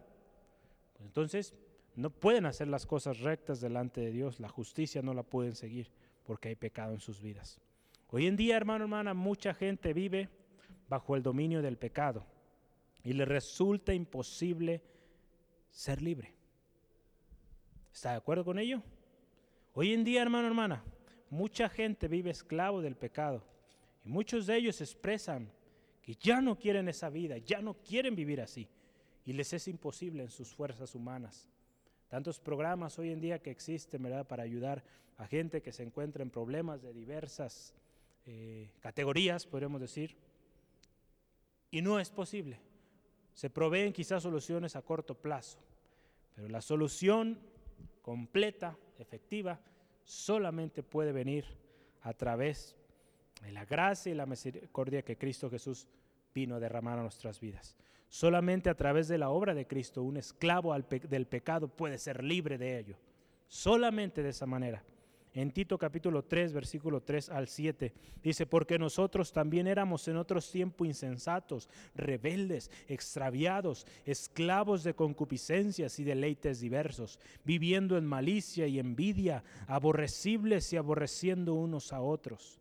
Pues entonces no pueden hacer las cosas rectas delante de Dios, la justicia no la pueden seguir porque hay pecado en sus vidas. Hoy en día, hermano, hermana, mucha gente vive bajo el dominio del pecado y le resulta imposible ser libre. ¿Está de acuerdo con ello? Hoy en día, hermano, hermana, mucha gente vive esclavo del pecado y muchos de ellos expresan que ya no quieren esa vida, ya no quieren vivir así y les es imposible en sus fuerzas humanas. Tantos programas hoy en día que existen, ¿verdad?, para ayudar a gente que se encuentra en problemas de diversas eh, categorías, podríamos decir, y no es posible. Se proveen quizás soluciones a corto plazo, pero la solución completa, efectiva, solamente puede venir a través de la gracia y la misericordia que Cristo Jesús vino a derramar a nuestras vidas. Solamente a través de la obra de Cristo un esclavo del pecado puede ser libre de ello. Solamente de esa manera. En Tito capítulo 3, versículo 3 al 7, dice, porque nosotros también éramos en otros tiempos insensatos, rebeldes, extraviados, esclavos de concupiscencias y deleites diversos, viviendo en malicia y envidia, aborrecibles y aborreciendo unos a otros.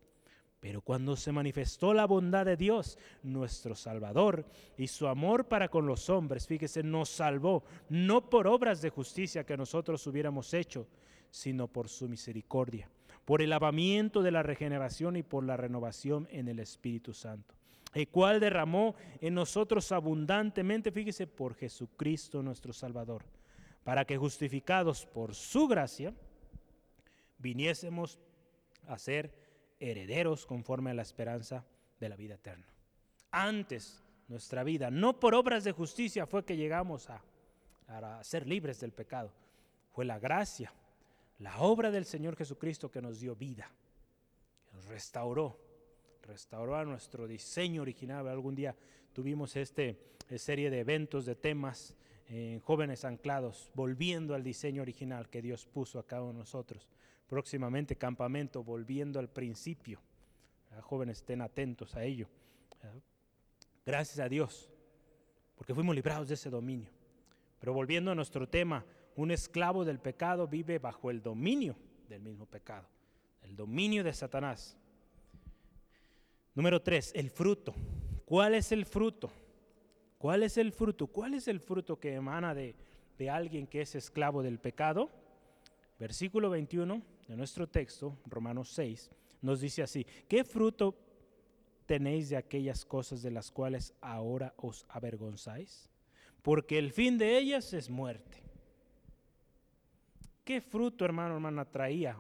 Pero cuando se manifestó la bondad de Dios, nuestro Salvador, y su amor para con los hombres, fíjese, nos salvó, no por obras de justicia que nosotros hubiéramos hecho, sino por su misericordia, por el lavamiento de la regeneración y por la renovación en el Espíritu Santo, el cual derramó en nosotros abundantemente, fíjese, por Jesucristo nuestro Salvador, para que justificados por su gracia, viniésemos a ser herederos conforme a la esperanza de la vida eterna. Antes nuestra vida, no por obras de justicia fue que llegamos a, a ser libres del pecado, fue la gracia la obra del Señor Jesucristo que nos dio vida, que nos restauró, restauró a nuestro diseño original. Algún día tuvimos esta serie de eventos, de temas en jóvenes anclados, volviendo al diseño original que Dios puso a cada uno de nosotros. Próximamente campamento, volviendo al principio. Jóvenes estén atentos a ello. Gracias a Dios, porque fuimos librados de ese dominio. Pero volviendo a nuestro tema, un esclavo del pecado vive bajo el dominio del mismo pecado, el dominio de Satanás. Número tres, el fruto. ¿Cuál es el fruto? ¿Cuál es el fruto? ¿Cuál es el fruto que emana de, de alguien que es esclavo del pecado? Versículo 21 de nuestro texto, Romanos 6, nos dice así, ¿qué fruto tenéis de aquellas cosas de las cuales ahora os avergonzáis? Porque el fin de ellas es muerte. ¿Qué fruto, hermano, hermana, traía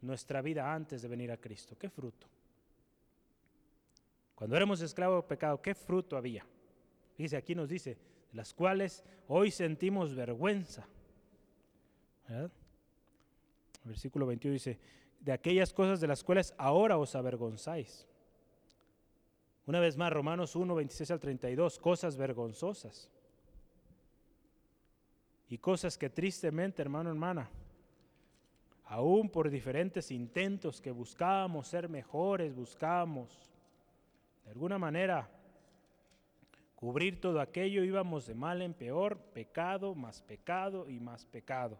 nuestra vida antes de venir a Cristo? ¿Qué fruto? Cuando éramos esclavos de pecado, ¿qué fruto había? Dice, aquí nos dice, las cuales hoy sentimos vergüenza. ¿verdad? Versículo 21 dice, de aquellas cosas de las cuales ahora os avergonzáis. Una vez más, Romanos 1, 26 al 32, cosas vergonzosas y cosas que tristemente, hermano, hermana, aún por diferentes intentos que buscábamos ser mejores, buscábamos de alguna manera cubrir todo aquello, íbamos de mal en peor, pecado más pecado y más pecado.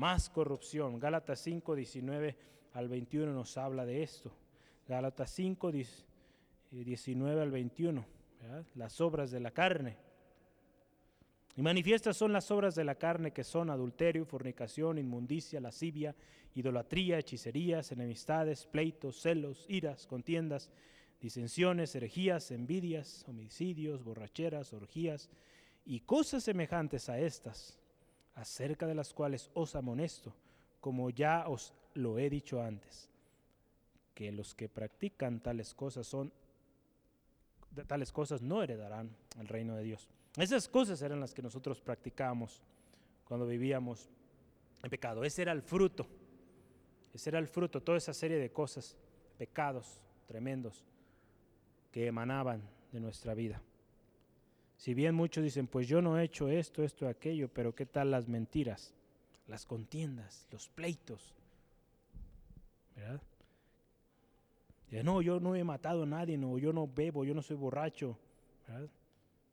Más corrupción. Gálatas 5, 19 al 21 nos habla de esto. Gálatas 5, 19 al 21. Las obras de la carne y manifiestas son las obras de la carne que son adulterio, fornicación, inmundicia, lascivia, idolatría, hechicerías, enemistades, pleitos, celos, iras, contiendas, disensiones, herejías, envidias, homicidios, borracheras, orgías y cosas semejantes a estas, acerca de las cuales os amonesto, como ya os lo he dicho antes, que los que practican tales cosas son tales cosas no heredarán el reino de Dios. Esas cosas eran las que nosotros practicábamos cuando vivíamos en pecado. Ese era el fruto. Ese era el fruto, toda esa serie de cosas, pecados tremendos que emanaban de nuestra vida. Si bien muchos dicen, pues yo no he hecho esto, esto, aquello, pero ¿qué tal las mentiras, las contiendas, los pleitos? ¿Verdad? no, yo no he matado a nadie, no, yo no bebo, yo no soy borracho. ¿verdad?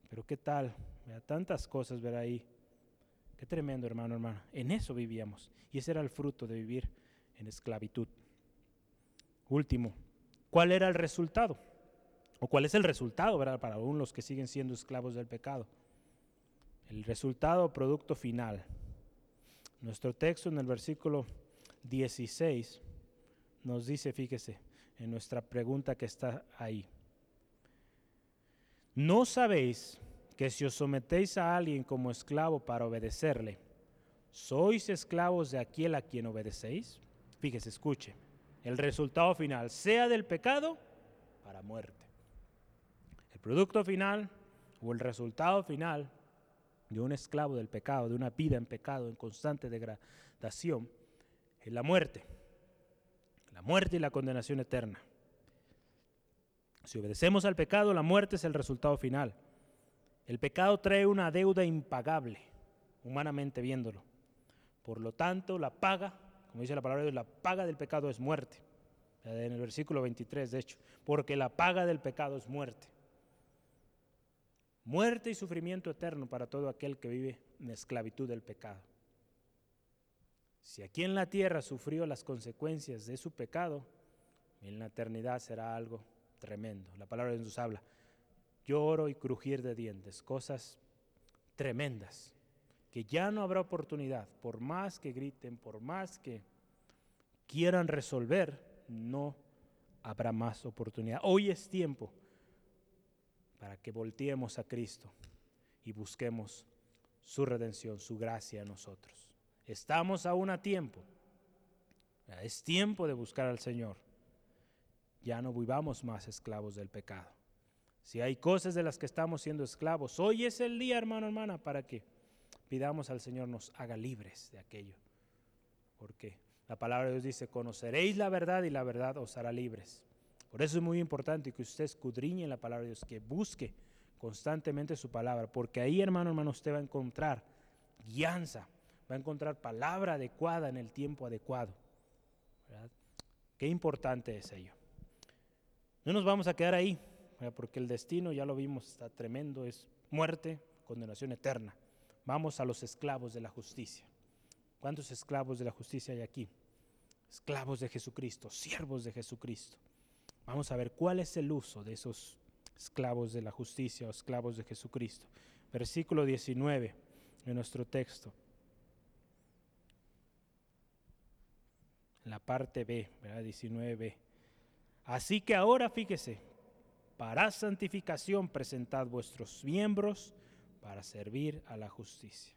Pero ¿qué tal tantas cosas ver ahí. Qué tremendo, hermano, hermano. En eso vivíamos. Y ese era el fruto de vivir en esclavitud. Último, ¿cuál era el resultado? ¿O cuál es el resultado ¿verdad? para aún los que siguen siendo esclavos del pecado? El resultado, producto final. Nuestro texto en el versículo 16 nos dice, fíjese, en nuestra pregunta que está ahí. ¿No sabéis que si os sometéis a alguien como esclavo para obedecerle, sois esclavos de aquel a quien obedecéis? Fíjese, escuche. El resultado final, sea del pecado para muerte. Producto final o el resultado final de un esclavo del pecado, de una vida en pecado, en constante degradación, es la muerte. La muerte y la condenación eterna. Si obedecemos al pecado, la muerte es el resultado final. El pecado trae una deuda impagable, humanamente viéndolo. Por lo tanto, la paga, como dice la palabra de Dios, la paga del pecado es muerte. En el versículo 23, de hecho, porque la paga del pecado es muerte. Muerte y sufrimiento eterno para todo aquel que vive en esclavitud del pecado. Si aquí en la tierra sufrió las consecuencias de su pecado, en la eternidad será algo tremendo. La palabra de Dios habla, lloro y crujir de dientes, cosas tremendas, que ya no habrá oportunidad, por más que griten, por más que quieran resolver, no habrá más oportunidad. Hoy es tiempo para que volteemos a Cristo y busquemos su redención, su gracia en nosotros. Estamos aún a tiempo. Es tiempo de buscar al Señor. Ya no vivamos más esclavos del pecado. Si hay cosas de las que estamos siendo esclavos, hoy es el día, hermano, hermana, para que pidamos al Señor nos haga libres de aquello. Porque la palabra de Dios dice, conoceréis la verdad y la verdad os hará libres. Por eso es muy importante que usted escudriñe la palabra de Dios, que busque constantemente su palabra, porque ahí, hermano, hermano, usted va a encontrar guianza, va a encontrar palabra adecuada en el tiempo adecuado. Qué importante es ello. No nos vamos a quedar ahí, porque el destino, ya lo vimos, está tremendo, es muerte, condenación eterna. Vamos a los esclavos de la justicia. ¿Cuántos esclavos de la justicia hay aquí? Esclavos de Jesucristo, siervos de Jesucristo. Vamos a ver cuál es el uso de esos esclavos de la justicia o esclavos de Jesucristo. Versículo 19 de nuestro texto. La parte B, ¿verdad? 19b. Así que ahora fíjese, para santificación presentad vuestros miembros para servir a la justicia.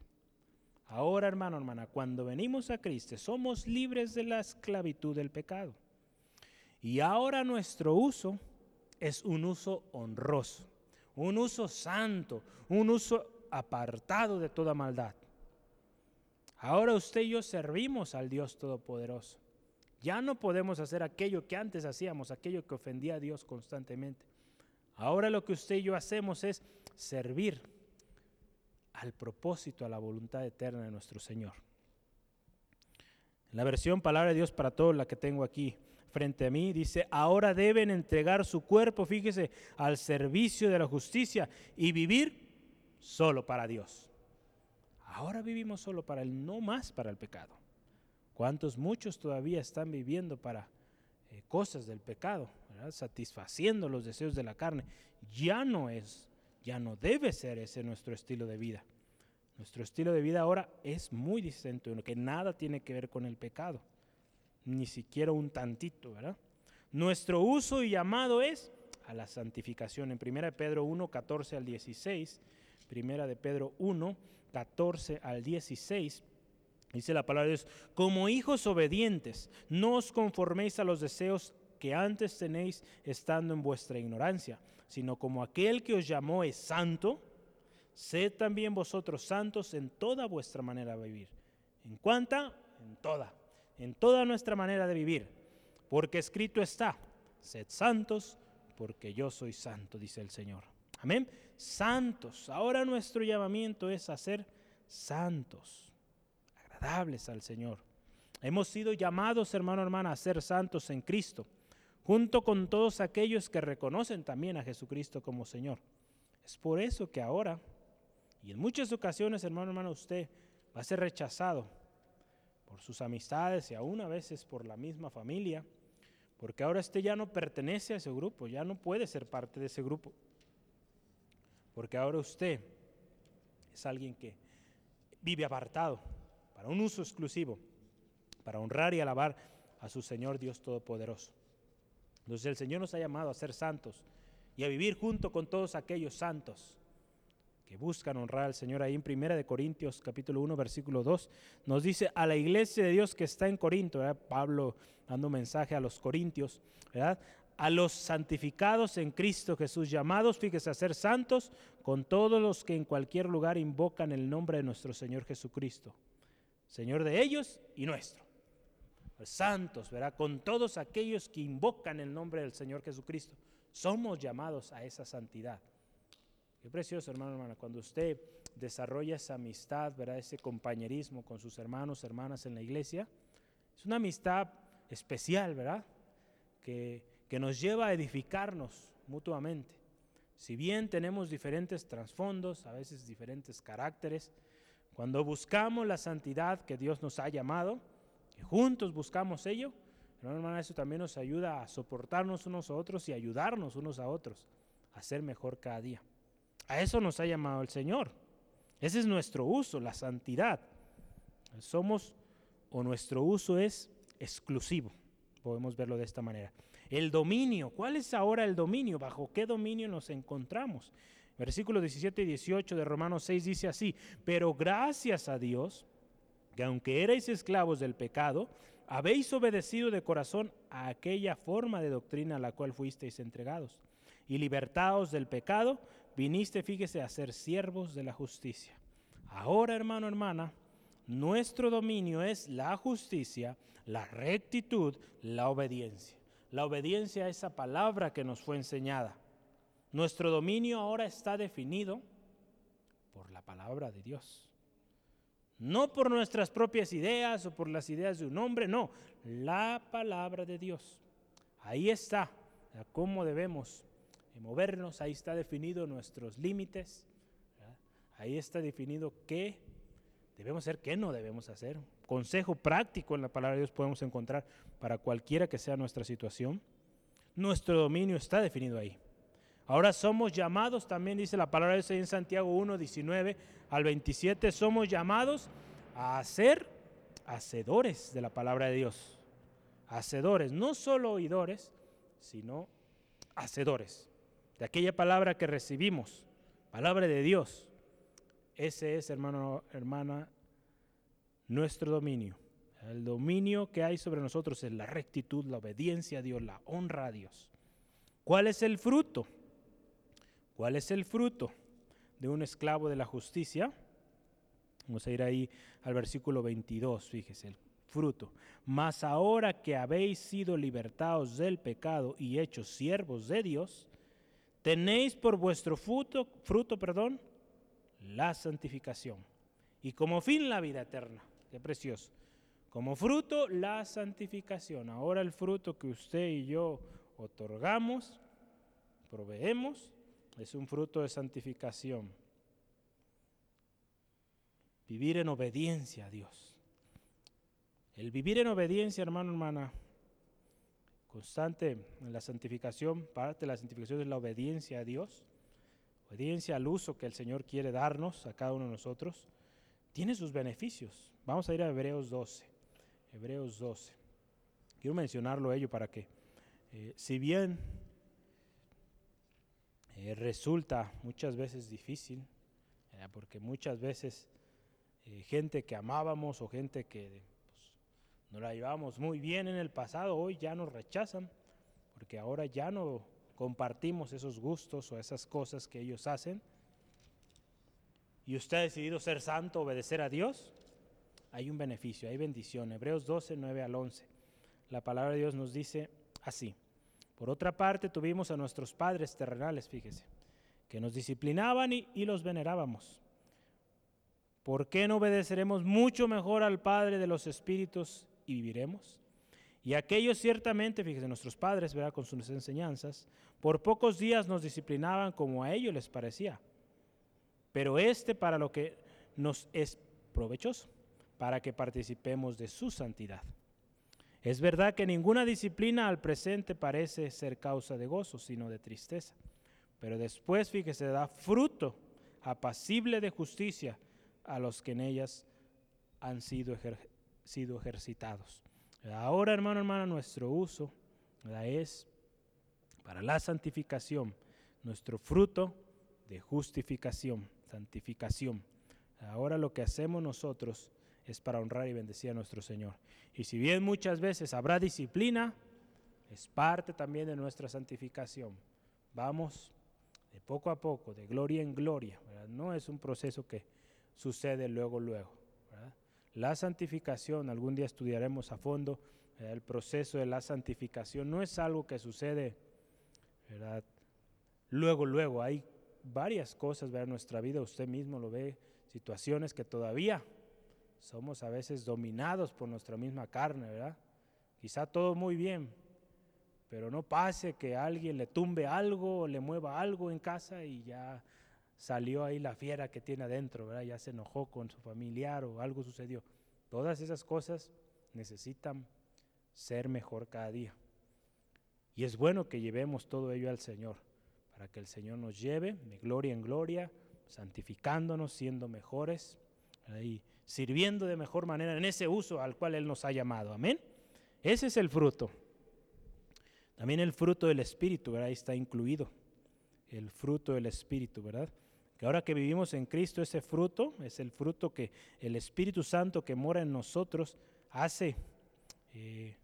Ahora, hermano, hermana, cuando venimos a Cristo, somos libres de la esclavitud del pecado. Y ahora nuestro uso es un uso honroso, un uso santo, un uso apartado de toda maldad. Ahora usted y yo servimos al Dios Todopoderoso. Ya no podemos hacer aquello que antes hacíamos, aquello que ofendía a Dios constantemente. Ahora lo que usted y yo hacemos es servir al propósito, a la voluntad eterna de nuestro Señor. En la versión Palabra de Dios para todos, la que tengo aquí, frente a mí, dice, ahora deben entregar su cuerpo, fíjese, al servicio de la justicia y vivir solo para Dios. Ahora vivimos solo para Él, no más para el pecado. ¿Cuántos muchos todavía están viviendo para eh, cosas del pecado, satisfaciendo los deseos de la carne? Ya no es, ya no debe ser ese nuestro estilo de vida. Nuestro estilo de vida ahora es muy distinto, que nada tiene que ver con el pecado ni siquiera un tantito, ¿verdad? Nuestro uso y llamado es a la santificación. En 1 Pedro 1, 14 al 16, 1 de Pedro 1, 14 al 16, dice la palabra de Dios, como hijos obedientes, no os conforméis a los deseos que antes tenéis estando en vuestra ignorancia, sino como aquel que os llamó es santo, sed también vosotros santos en toda vuestra manera de vivir. ¿En cuánta? En toda en toda nuestra manera de vivir, porque escrito está, sed santos, porque yo soy santo, dice el Señor. Amén. Santos. Ahora nuestro llamamiento es a ser santos, agradables al Señor. Hemos sido llamados, hermano, hermana, a ser santos en Cristo, junto con todos aquellos que reconocen también a Jesucristo como Señor. Es por eso que ahora Y en muchas ocasiones, hermano, hermano, usted va a ser rechazado por sus amistades y aún a veces por la misma familia, porque ahora usted ya no pertenece a ese grupo, ya no puede ser parte de ese grupo, porque ahora usted es alguien que vive apartado para un uso exclusivo, para honrar y alabar a su Señor Dios Todopoderoso. Entonces el Señor nos ha llamado a ser santos y a vivir junto con todos aquellos santos que buscan honrar al Señor. Ahí en Primera de Corintios capítulo 1 versículo 2 nos dice a la iglesia de Dios que está en Corinto, Pablo dando mensaje a los corintios, ¿verdad? a los santificados en Cristo Jesús, llamados, fíjese, a ser santos con todos los que en cualquier lugar invocan el nombre de nuestro Señor Jesucristo, Señor de ellos y nuestro. Santos, ¿verdad? Con todos aquellos que invocan el nombre del Señor Jesucristo. Somos llamados a esa santidad. Qué precioso, hermano, hermana, cuando usted desarrolla esa amistad, ¿verdad? Ese compañerismo con sus hermanos, hermanas en la iglesia. Es una amistad especial, ¿verdad? Que, que nos lleva a edificarnos mutuamente. Si bien tenemos diferentes trasfondos, a veces diferentes caracteres, cuando buscamos la santidad que Dios nos ha llamado, y juntos buscamos ello, hermano, hermana, eso también nos ayuda a soportarnos unos a otros y ayudarnos unos a otros a ser mejor cada día. A eso nos ha llamado el Señor. Ese es nuestro uso, la santidad. Somos o nuestro uso es exclusivo. Podemos verlo de esta manera. El dominio, ¿cuál es ahora el dominio? ¿Bajo qué dominio nos encontramos? Versículos 17 y 18 de Romanos 6 dice así, pero gracias a Dios, que aunque erais esclavos del pecado, habéis obedecido de corazón a aquella forma de doctrina a la cual fuisteis entregados, y libertados del pecado, viniste, fíjese, a ser siervos de la justicia. Ahora, hermano, hermana, nuestro dominio es la justicia, la rectitud, la obediencia. La obediencia a esa palabra que nos fue enseñada. Nuestro dominio ahora está definido por la palabra de Dios. No por nuestras propias ideas o por las ideas de un hombre, no, la palabra de Dios. Ahí está cómo debemos movernos, ahí está definido nuestros límites, ahí está definido qué debemos hacer, qué no debemos hacer. Consejo práctico en la palabra de Dios podemos encontrar para cualquiera que sea nuestra situación. Nuestro dominio está definido ahí. Ahora somos llamados, también dice la palabra de Dios en Santiago 1, 19 al 27, somos llamados a ser hacedores de la palabra de Dios. Hacedores, no solo oidores, sino hacedores de aquella palabra que recibimos, palabra de Dios. Ese es, hermano, hermana, nuestro dominio. El dominio que hay sobre nosotros es la rectitud, la obediencia a Dios, la honra a Dios. ¿Cuál es el fruto? ¿Cuál es el fruto de un esclavo de la justicia? Vamos a ir ahí al versículo 22, fíjese, el fruto. Mas ahora que habéis sido libertados del pecado y hechos siervos de Dios, tenéis por vuestro fruto, fruto, perdón, la santificación. Y como fin la vida eterna. Qué precioso. Como fruto, la santificación. Ahora el fruto que usted y yo otorgamos, proveemos, es un fruto de santificación. Vivir en obediencia a Dios. El vivir en obediencia, hermano, hermana, constante en la santificación, parte de la santificación es la obediencia a Dios, obediencia al uso que el Señor quiere darnos a cada uno de nosotros, tiene sus beneficios. Vamos a ir a Hebreos 12. Hebreos 12. Quiero mencionarlo ello para que, eh, si bien eh, resulta muchas veces difícil, eh, porque muchas veces gente que amábamos o gente que nos la llevamos muy bien en el pasado, hoy ya nos rechazan, porque ahora ya no compartimos esos gustos o esas cosas que ellos hacen. Y usted ha decidido ser santo, obedecer a Dios, hay un beneficio, hay bendición. Hebreos 12, 9 al 11. La palabra de Dios nos dice así. Por otra parte, tuvimos a nuestros padres terrenales, fíjese, que nos disciplinaban y, y los venerábamos. ¿Por qué no obedeceremos mucho mejor al Padre de los Espíritus y viviremos. Y aquellos ciertamente, fíjense, nuestros padres, ¿verdad? con sus enseñanzas, por pocos días nos disciplinaban como a ellos les parecía. pero este para lo que nos es provechoso, para que participemos de su santidad. Es verdad que ninguna disciplina al presente parece ser causa de gozo, sino de tristeza, pero después, fíjese, da fruto apacible de justicia a los que en ellas han sido, sido ejercitados. Ahora, hermano, hermana, nuestro uso es para la santificación, nuestro fruto de justificación, santificación. Ahora lo que hacemos nosotros es para honrar y bendecir a nuestro Señor. Y si bien muchas veces habrá disciplina, es parte también de nuestra santificación. Vamos de poco a poco, de gloria en gloria. No es un proceso que sucede luego, luego. La santificación, algún día estudiaremos a fondo el proceso de la santificación, no es algo que sucede luego, luego. Hay varias cosas en nuestra vida, usted mismo lo ve, situaciones que todavía somos a veces dominados por nuestra misma carne, ¿verdad? Quizá todo muy bien, pero no pase que alguien le tumbe algo le mueva algo en casa y ya salió ahí la fiera que tiene adentro, ¿verdad? Ya se enojó con su familiar o algo sucedió. Todas esas cosas necesitan ser mejor cada día. Y es bueno que llevemos todo ello al Señor, para que el Señor nos lleve de gloria en gloria, santificándonos, siendo mejores y sirviendo de mejor manera en ese uso al cual Él nos ha llamado. Amén. Ese es el fruto. También el fruto del Espíritu, ¿verdad? Ahí está incluido. El fruto del Espíritu, ¿verdad? Que ahora que vivimos en Cristo, ese fruto es el fruto que el Espíritu Santo que mora en nosotros hace eh,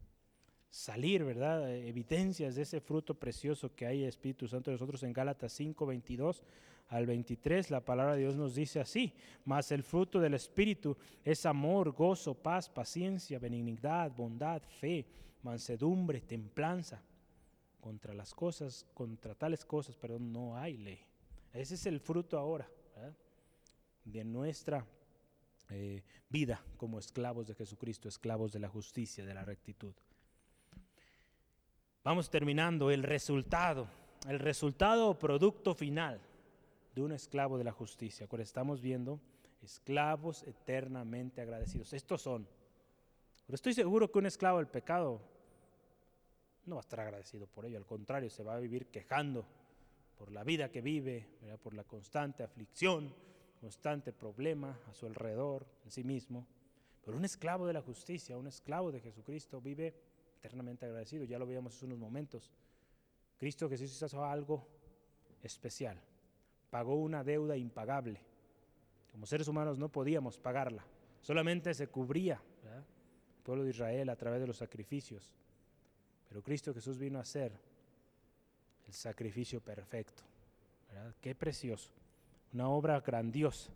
salir, ¿verdad? Evidencias de ese fruto precioso que hay Espíritu Santo de nosotros en Gálatas 5, 22 al 23, la palabra de Dios nos dice así, mas el fruto del Espíritu es amor, gozo, paz, paciencia, benignidad, bondad, fe, mansedumbre, templanza. Contra las cosas, contra tales cosas, perdón, no hay ley. Ese es el fruto ahora de nuestra eh, vida como esclavos de Jesucristo, esclavos de la justicia, de la rectitud. Vamos terminando. El resultado, el resultado o producto final de un esclavo de la justicia. Ahora estamos viendo esclavos eternamente agradecidos. Estos son. Pero estoy seguro que un esclavo del pecado no va a estar agradecido por ello. Al contrario, se va a vivir quejando por la vida que vive, por la constante aflicción, constante problema a su alrededor, en sí mismo. Pero un esclavo de la justicia, un esclavo de Jesucristo, vive eternamente agradecido. Ya lo veíamos hace unos momentos. Cristo Jesús hizo algo especial. Pagó una deuda impagable. Como seres humanos no podíamos pagarla. Solamente se cubría el pueblo de Israel a través de los sacrificios. Pero Cristo Jesús vino a ser el sacrificio perfecto. Qué precioso. Una obra grandiosa.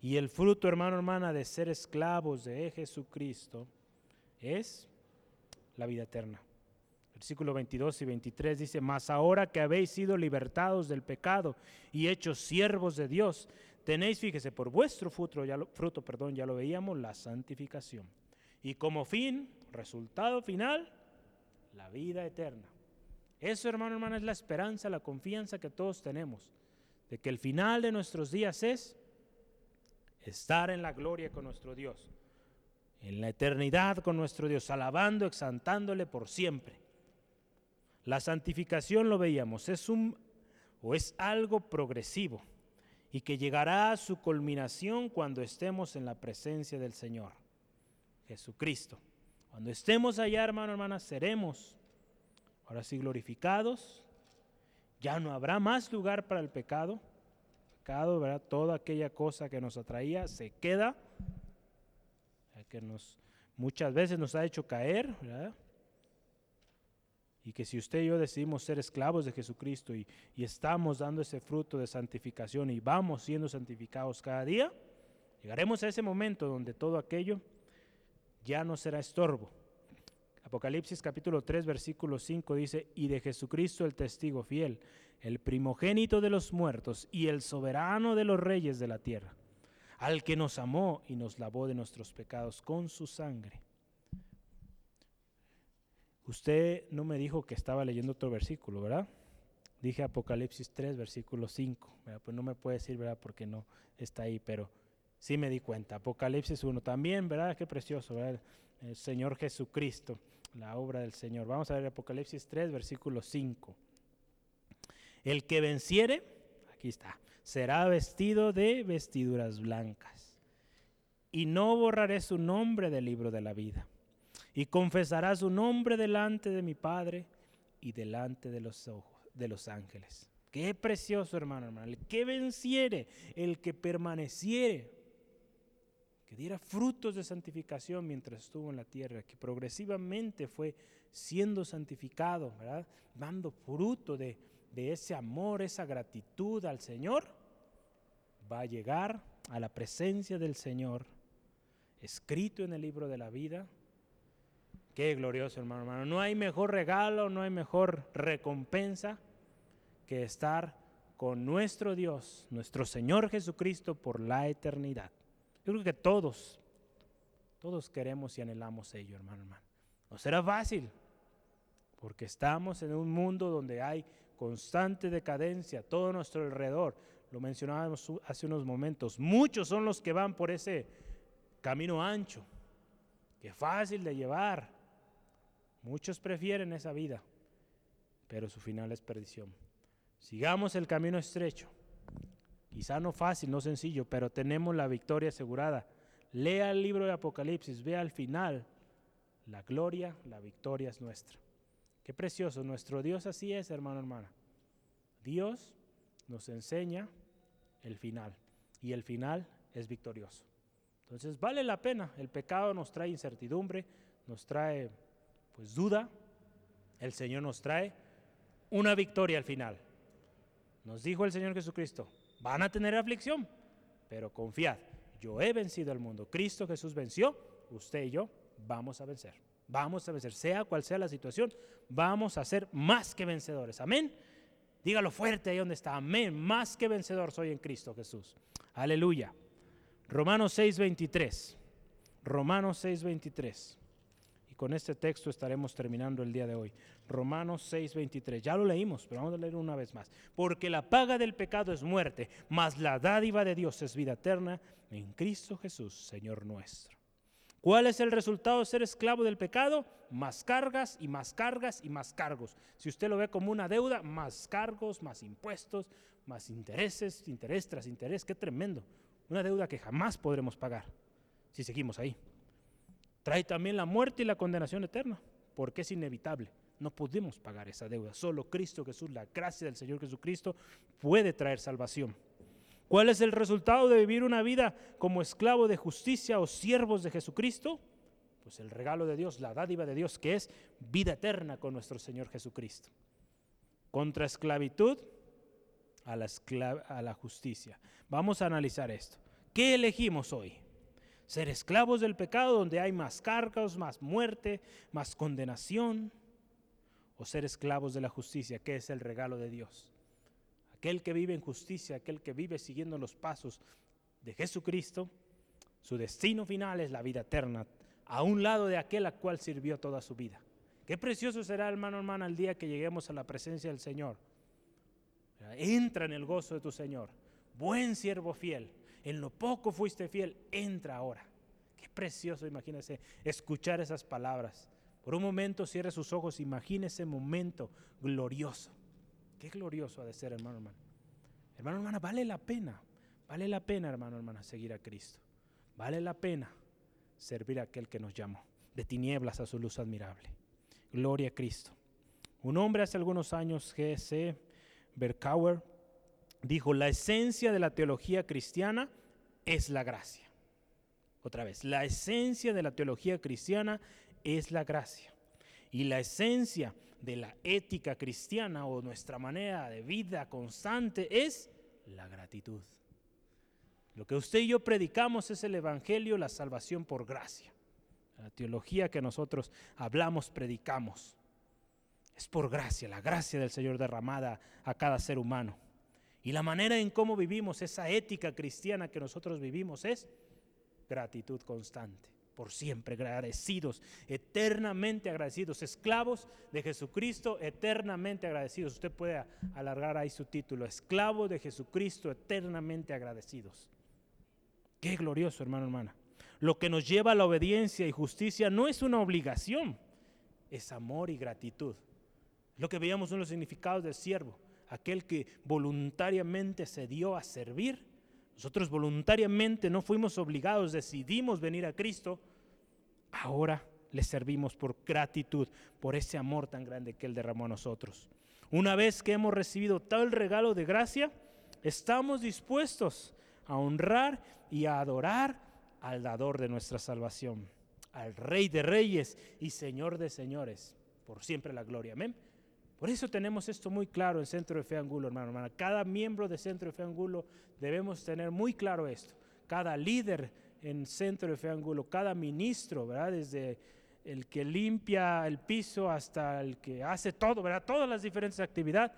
Y el fruto, hermano, hermana, de ser esclavos de Jesucristo es la vida eterna. Versículo 22 y 23 dice, mas ahora que habéis sido libertados del pecado y hechos siervos de Dios, tenéis, fíjese, por vuestro fruto, ya fruto, perdón, ya lo veíamos, la santificación. Y como fin, resultado final, la vida eterna. Eso, hermano, hermana, es la esperanza, la confianza que todos tenemos, de que el final de nuestros días es estar en la gloria con nuestro Dios en la eternidad con nuestro Dios, alabando, exaltándole por siempre. La santificación lo veíamos, es un o es algo progresivo y que llegará a su culminación cuando estemos en la presencia del Señor, Jesucristo. Cuando estemos allá, hermano, hermana, seremos ahora sí glorificados. Ya no habrá más lugar para el pecado. pecado, ¿verdad? Toda aquella cosa que nos atraía se queda que nos, muchas veces nos ha hecho caer, Y que si usted y yo decidimos ser esclavos de Jesucristo y, y estamos dando ese fruto de santificación y vamos siendo santificados cada día, llegaremos a ese momento donde todo aquello ya no será estorbo. Apocalipsis capítulo 3 versículo 5 dice, y de Jesucristo el testigo fiel, el primogénito de los muertos y el soberano de los reyes de la tierra al que nos amó y nos lavó de nuestros pecados con su sangre. Usted no me dijo que estaba leyendo otro versículo, ¿verdad? dije Apocalipsis 3, versículo 5. Pues no me puede decir, ¿verdad? Porque no está ahí, pero sí me di cuenta. Apocalipsis 1 también, ¿verdad? Qué precioso, ¿verdad? El Señor Jesucristo, la obra del Señor. Vamos a ver Apocalipsis 3, versículo 5. El que venciere, aquí está, será vestido de vestiduras blancas. Y no borraré su nombre del libro de la vida. Y confesará su nombre delante de mi Padre y delante de los ojos de los ángeles. Qué precioso, hermano, hermano. El que venciere, el que permaneciere, que diera frutos de santificación mientras estuvo en la tierra, que progresivamente fue siendo santificado, ¿verdad? Dando fruto de, ese amor, esa gratitud al Señor, va a llegar a la presencia del Señor, escrito en el libro de la vida. Qué glorioso, hermano, hermano. No hay mejor regalo, no hay mejor recompensa que estar con nuestro Dios, nuestro Señor Jesucristo, por la eternidad. Yo creo que todos, todos queremos y anhelamos ello, hermano, hermano. No será fácil, porque estamos en un mundo donde hay constante decadencia, todo nuestro alrededor. Lo mencionábamos hace unos momentos. Muchos son los que van por ese camino ancho, que es fácil de llevar. Muchos prefieren esa vida, pero su final es perdición. Sigamos el camino estrecho. Quizá no fácil, no sencillo, pero tenemos la victoria asegurada. Lea el libro de Apocalipsis, vea al final. La gloria, la victoria es nuestra. Qué precioso, nuestro Dios así es, hermano, hermana. Dios nos enseña el final y el final es victorioso. Entonces vale la pena, el pecado nos trae incertidumbre, nos trae pues duda, el Señor nos trae una victoria al final. Nos dijo el Señor Jesucristo, van a tener aflicción, pero confiad, yo he vencido al mundo, Cristo Jesús venció, usted y yo vamos a vencer. Vamos a vencer, sea cual sea la situación, vamos a ser más que vencedores. Amén. Dígalo fuerte ahí donde está. Amén. Más que vencedor soy en Cristo Jesús. Aleluya. Romanos 6:23. Romanos 6:23. Y con este texto estaremos terminando el día de hoy. Romanos 6:23. Ya lo leímos, pero vamos a leer una vez más. Porque la paga del pecado es muerte, mas la dádiva de Dios es vida eterna en Cristo Jesús, Señor nuestro. ¿Cuál es el resultado de ser esclavo del pecado? Más cargas y más cargas y más cargos. Si usted lo ve como una deuda, más cargos, más impuestos, más intereses, interés tras interés. Qué tremendo. Una deuda que jamás podremos pagar si seguimos ahí. Trae también la muerte y la condenación eterna, porque es inevitable. No podemos pagar esa deuda. Solo Cristo Jesús, la gracia del Señor Jesucristo, puede traer salvación. ¿Cuál es el resultado de vivir una vida como esclavo de justicia o siervos de Jesucristo? Pues el regalo de Dios, la dádiva de Dios, que es vida eterna con nuestro Señor Jesucristo. Contra esclavitud a la, justicia. Vamos a analizar esto. ¿Qué elegimos hoy? ¿Ser esclavos del pecado donde hay más cargos, más muerte, más condenación? ¿O ser esclavos de la justicia, que es el regalo de Dios? aquel que vive en justicia, aquel que vive siguiendo los pasos de Jesucristo, su destino final es la vida eterna, a un lado de aquel a cual sirvió toda su vida. Qué precioso será, hermano, hermana, el día que lleguemos a la presencia del Señor. Entra en el gozo de tu Señor. Buen siervo fiel. En lo poco fuiste fiel, entra ahora. Qué precioso, imagínese, escuchar esas palabras. Por un momento cierre sus ojos, imagine ese momento glorioso. Qué glorioso ha de ser, hermano, hermano. Hermano, hermana, vale la pena. Vale la pena, hermano, hermana, seguir a Cristo. Vale la pena servir a aquel que nos llamó, de tinieblas a su luz admirable. Gloria a Cristo. Un hombre hace algunos años, G.C. Berkauer, dijo, la esencia de la teología cristiana es la gracia. Otra vez, la esencia de la teología cristiana es la gracia. Y la esencia de la ética cristiana o nuestra manera de vida constante es la gratitud. Lo que usted y yo predicamos es el Evangelio, la salvación por gracia. La teología que nosotros hablamos, predicamos. Es por gracia, la gracia del Señor derramada a cada ser humano. Y la manera en cómo vivimos, esa ética cristiana que nosotros vivimos es gratitud constante. por siempre agradecidos, eternamente agradecidos, esclavos de Jesucristo, eternamente agradecidos. Usted puede alargar ahí su título, esclavo de Jesucristo, eternamente agradecidos. Qué glorioso, hermano, hermana. Lo que nos lleva a la obediencia y justicia no es una obligación, es amor y gratitud. Lo que veíamos en los significados del siervo, aquel que voluntariamente se dio a servir nosotros voluntariamente no fuimos obligados, decidimos venir a Cristo. Ahora le servimos por gratitud, por ese amor tan grande que Él derramó a nosotros. Una vez que hemos recibido tal regalo de gracia, estamos dispuestos a honrar y a adorar al dador de nuestra salvación, al Rey de Reyes y Señor de Señores. Por siempre la gloria. Amén. Por eso tenemos esto muy claro en Centro de Fe Angulo, hermano, hermana. Cada miembro de Centro de Fe Angulo debemos tener muy claro esto. Cada líder en Centro de Fe Angulo, cada ministro, ¿verdad? Desde el que limpia el piso hasta el que hace todo, ¿verdad? Todas las diferentes actividades,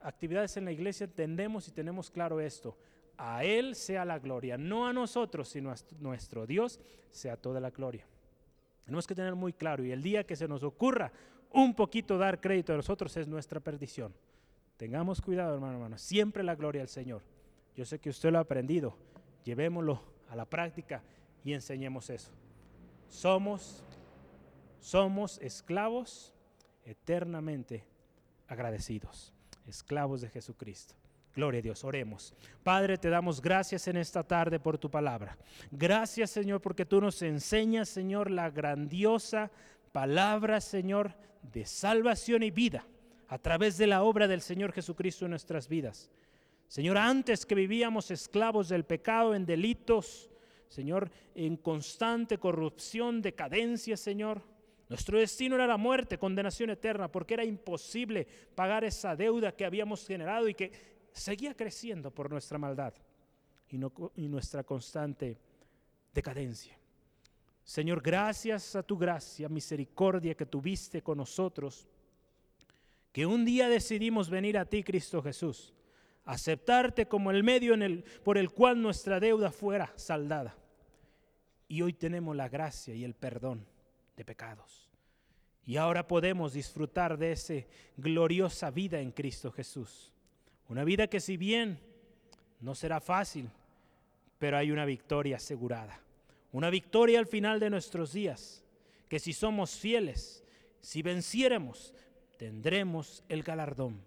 actividades en la iglesia, entendemos y tenemos claro esto. A Él sea la gloria, no a nosotros, sino a nuestro Dios sea toda la gloria. Tenemos que tener muy claro y el día que se nos ocurra un poquito dar crédito a nosotros es nuestra perdición. Tengamos cuidado, hermano, hermano. Siempre la gloria al Señor. Yo sé que usted lo ha aprendido. Llevémoslo a la práctica y enseñemos eso. Somos, somos esclavos eternamente agradecidos. Esclavos de Jesucristo. Gloria a Dios, oremos. Padre, te damos gracias en esta tarde por tu palabra. Gracias, Señor, porque tú nos enseñas, Señor, la grandiosa palabra, Señor, de salvación y vida a través de la obra del Señor Jesucristo en nuestras vidas. Señor, antes que vivíamos esclavos del pecado, en delitos, Señor, en constante corrupción, decadencia, Señor. Nuestro destino era la muerte, condenación eterna, porque era imposible pagar esa deuda que habíamos generado y que seguía creciendo por nuestra maldad y, y nuestra constante decadencia. Señor, gracias a tu gracia, misericordia que tuviste con nosotros, que un día decidimos venir a ti, Cristo Jesús, aceptarte como el medio por el cual nuestra deuda fuera saldada. Y hoy tenemos la gracia y el perdón de pecados. Y ahora podemos disfrutar de esa gloriosa vida en Cristo Jesús. Una vida que si bien no será fácil, pero hay una victoria asegurada. Una victoria al final de nuestros días, que si somos fieles, si venciéramos, tendremos el galardón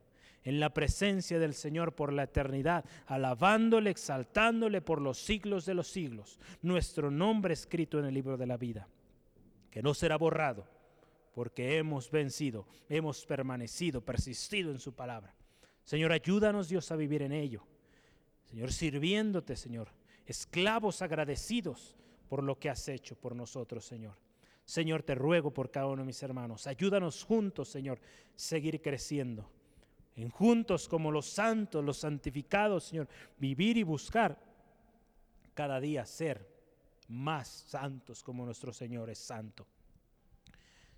en la presencia del Señor por la eternidad, alabándole, exaltándole por los siglos de los siglos. Nuestro nombre escrito en el libro de la vida, que no será borrado, porque hemos vencido, hemos permanecido, persistido en su palabra. Señor, ayúdanos Dios a vivir en ello. Señor, sirviéndote, Señor, esclavos agradecidos por lo que has hecho por nosotros, Señor. Señor, te ruego por cada uno de mis hermanos. Ayúdanos juntos, Señor, seguir creciendo. En juntos como los santos, los santificados, Señor, vivir y buscar cada día ser más santos como nuestro Señor es santo.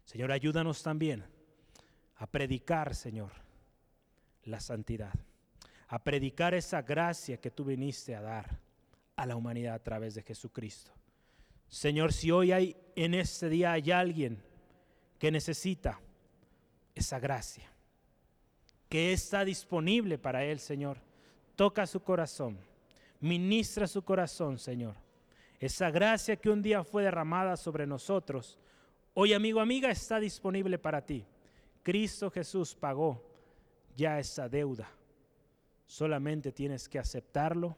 Señor, ayúdanos también a predicar, Señor, la santidad, a predicar esa gracia que tú viniste a dar a la humanidad a través de Jesucristo. Señor, si hoy hay en este día hay alguien que necesita esa gracia, que está disponible para él, Señor, toca su corazón, ministra su corazón, Señor. Esa gracia que un día fue derramada sobre nosotros, hoy, amigo, amiga, está disponible para ti. Cristo Jesús pagó ya esa deuda. Solamente tienes que aceptarlo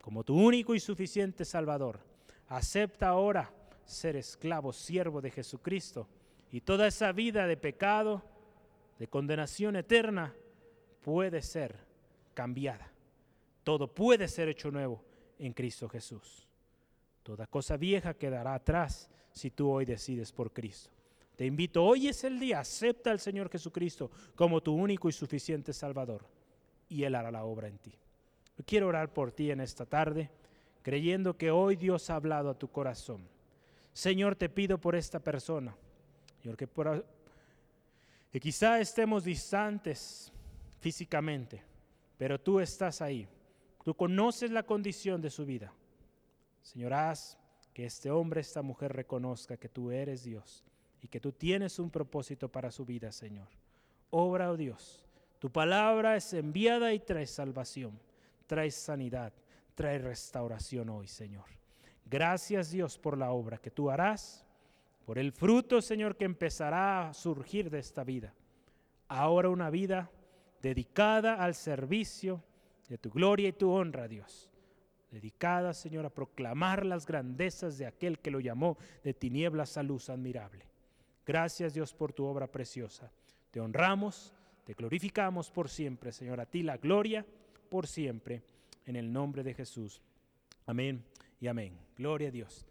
como tu único y suficiente Salvador acepta ahora ser esclavo, siervo de Jesucristo. Y toda esa vida de pecado, de condenación eterna, puede ser cambiada. Todo puede ser hecho nuevo en Cristo Jesús. Toda cosa vieja quedará atrás si tú hoy decides por Cristo. Te invito, hoy es el día, acepta al Señor Jesucristo como tu único y suficiente Salvador y Él hará la obra en ti. quiero orar por ti en esta tarde creyendo que hoy Dios ha hablado a tu corazón. Señor, te pido por esta persona, Señor, que, por, que quizá estemos distantes físicamente, pero tú estás ahí. Tú conoces la condición de su vida. Señor, haz que este hombre, esta mujer reconozca que tú eres Dios y que tú tienes un propósito para su vida, Señor. Obra, oh Dios, tu palabra es enviada y trae salvación, trae sanidad, trae restauración hoy, Señor. Gracias, Dios, por la obra que tú harás, por el fruto, Señor, que empezará a surgir de esta vida. Ahora una vida dedicada al servicio de tu gloria y tu honra, Dios dedicada, Señor, a proclamar las grandezas de aquel que lo llamó de tinieblas a luz admirable. Gracias, Dios, por tu obra preciosa. Te honramos, te glorificamos por siempre, Señor. A ti la gloria por siempre, en el nombre de Jesús. Amén y amén. Gloria a Dios.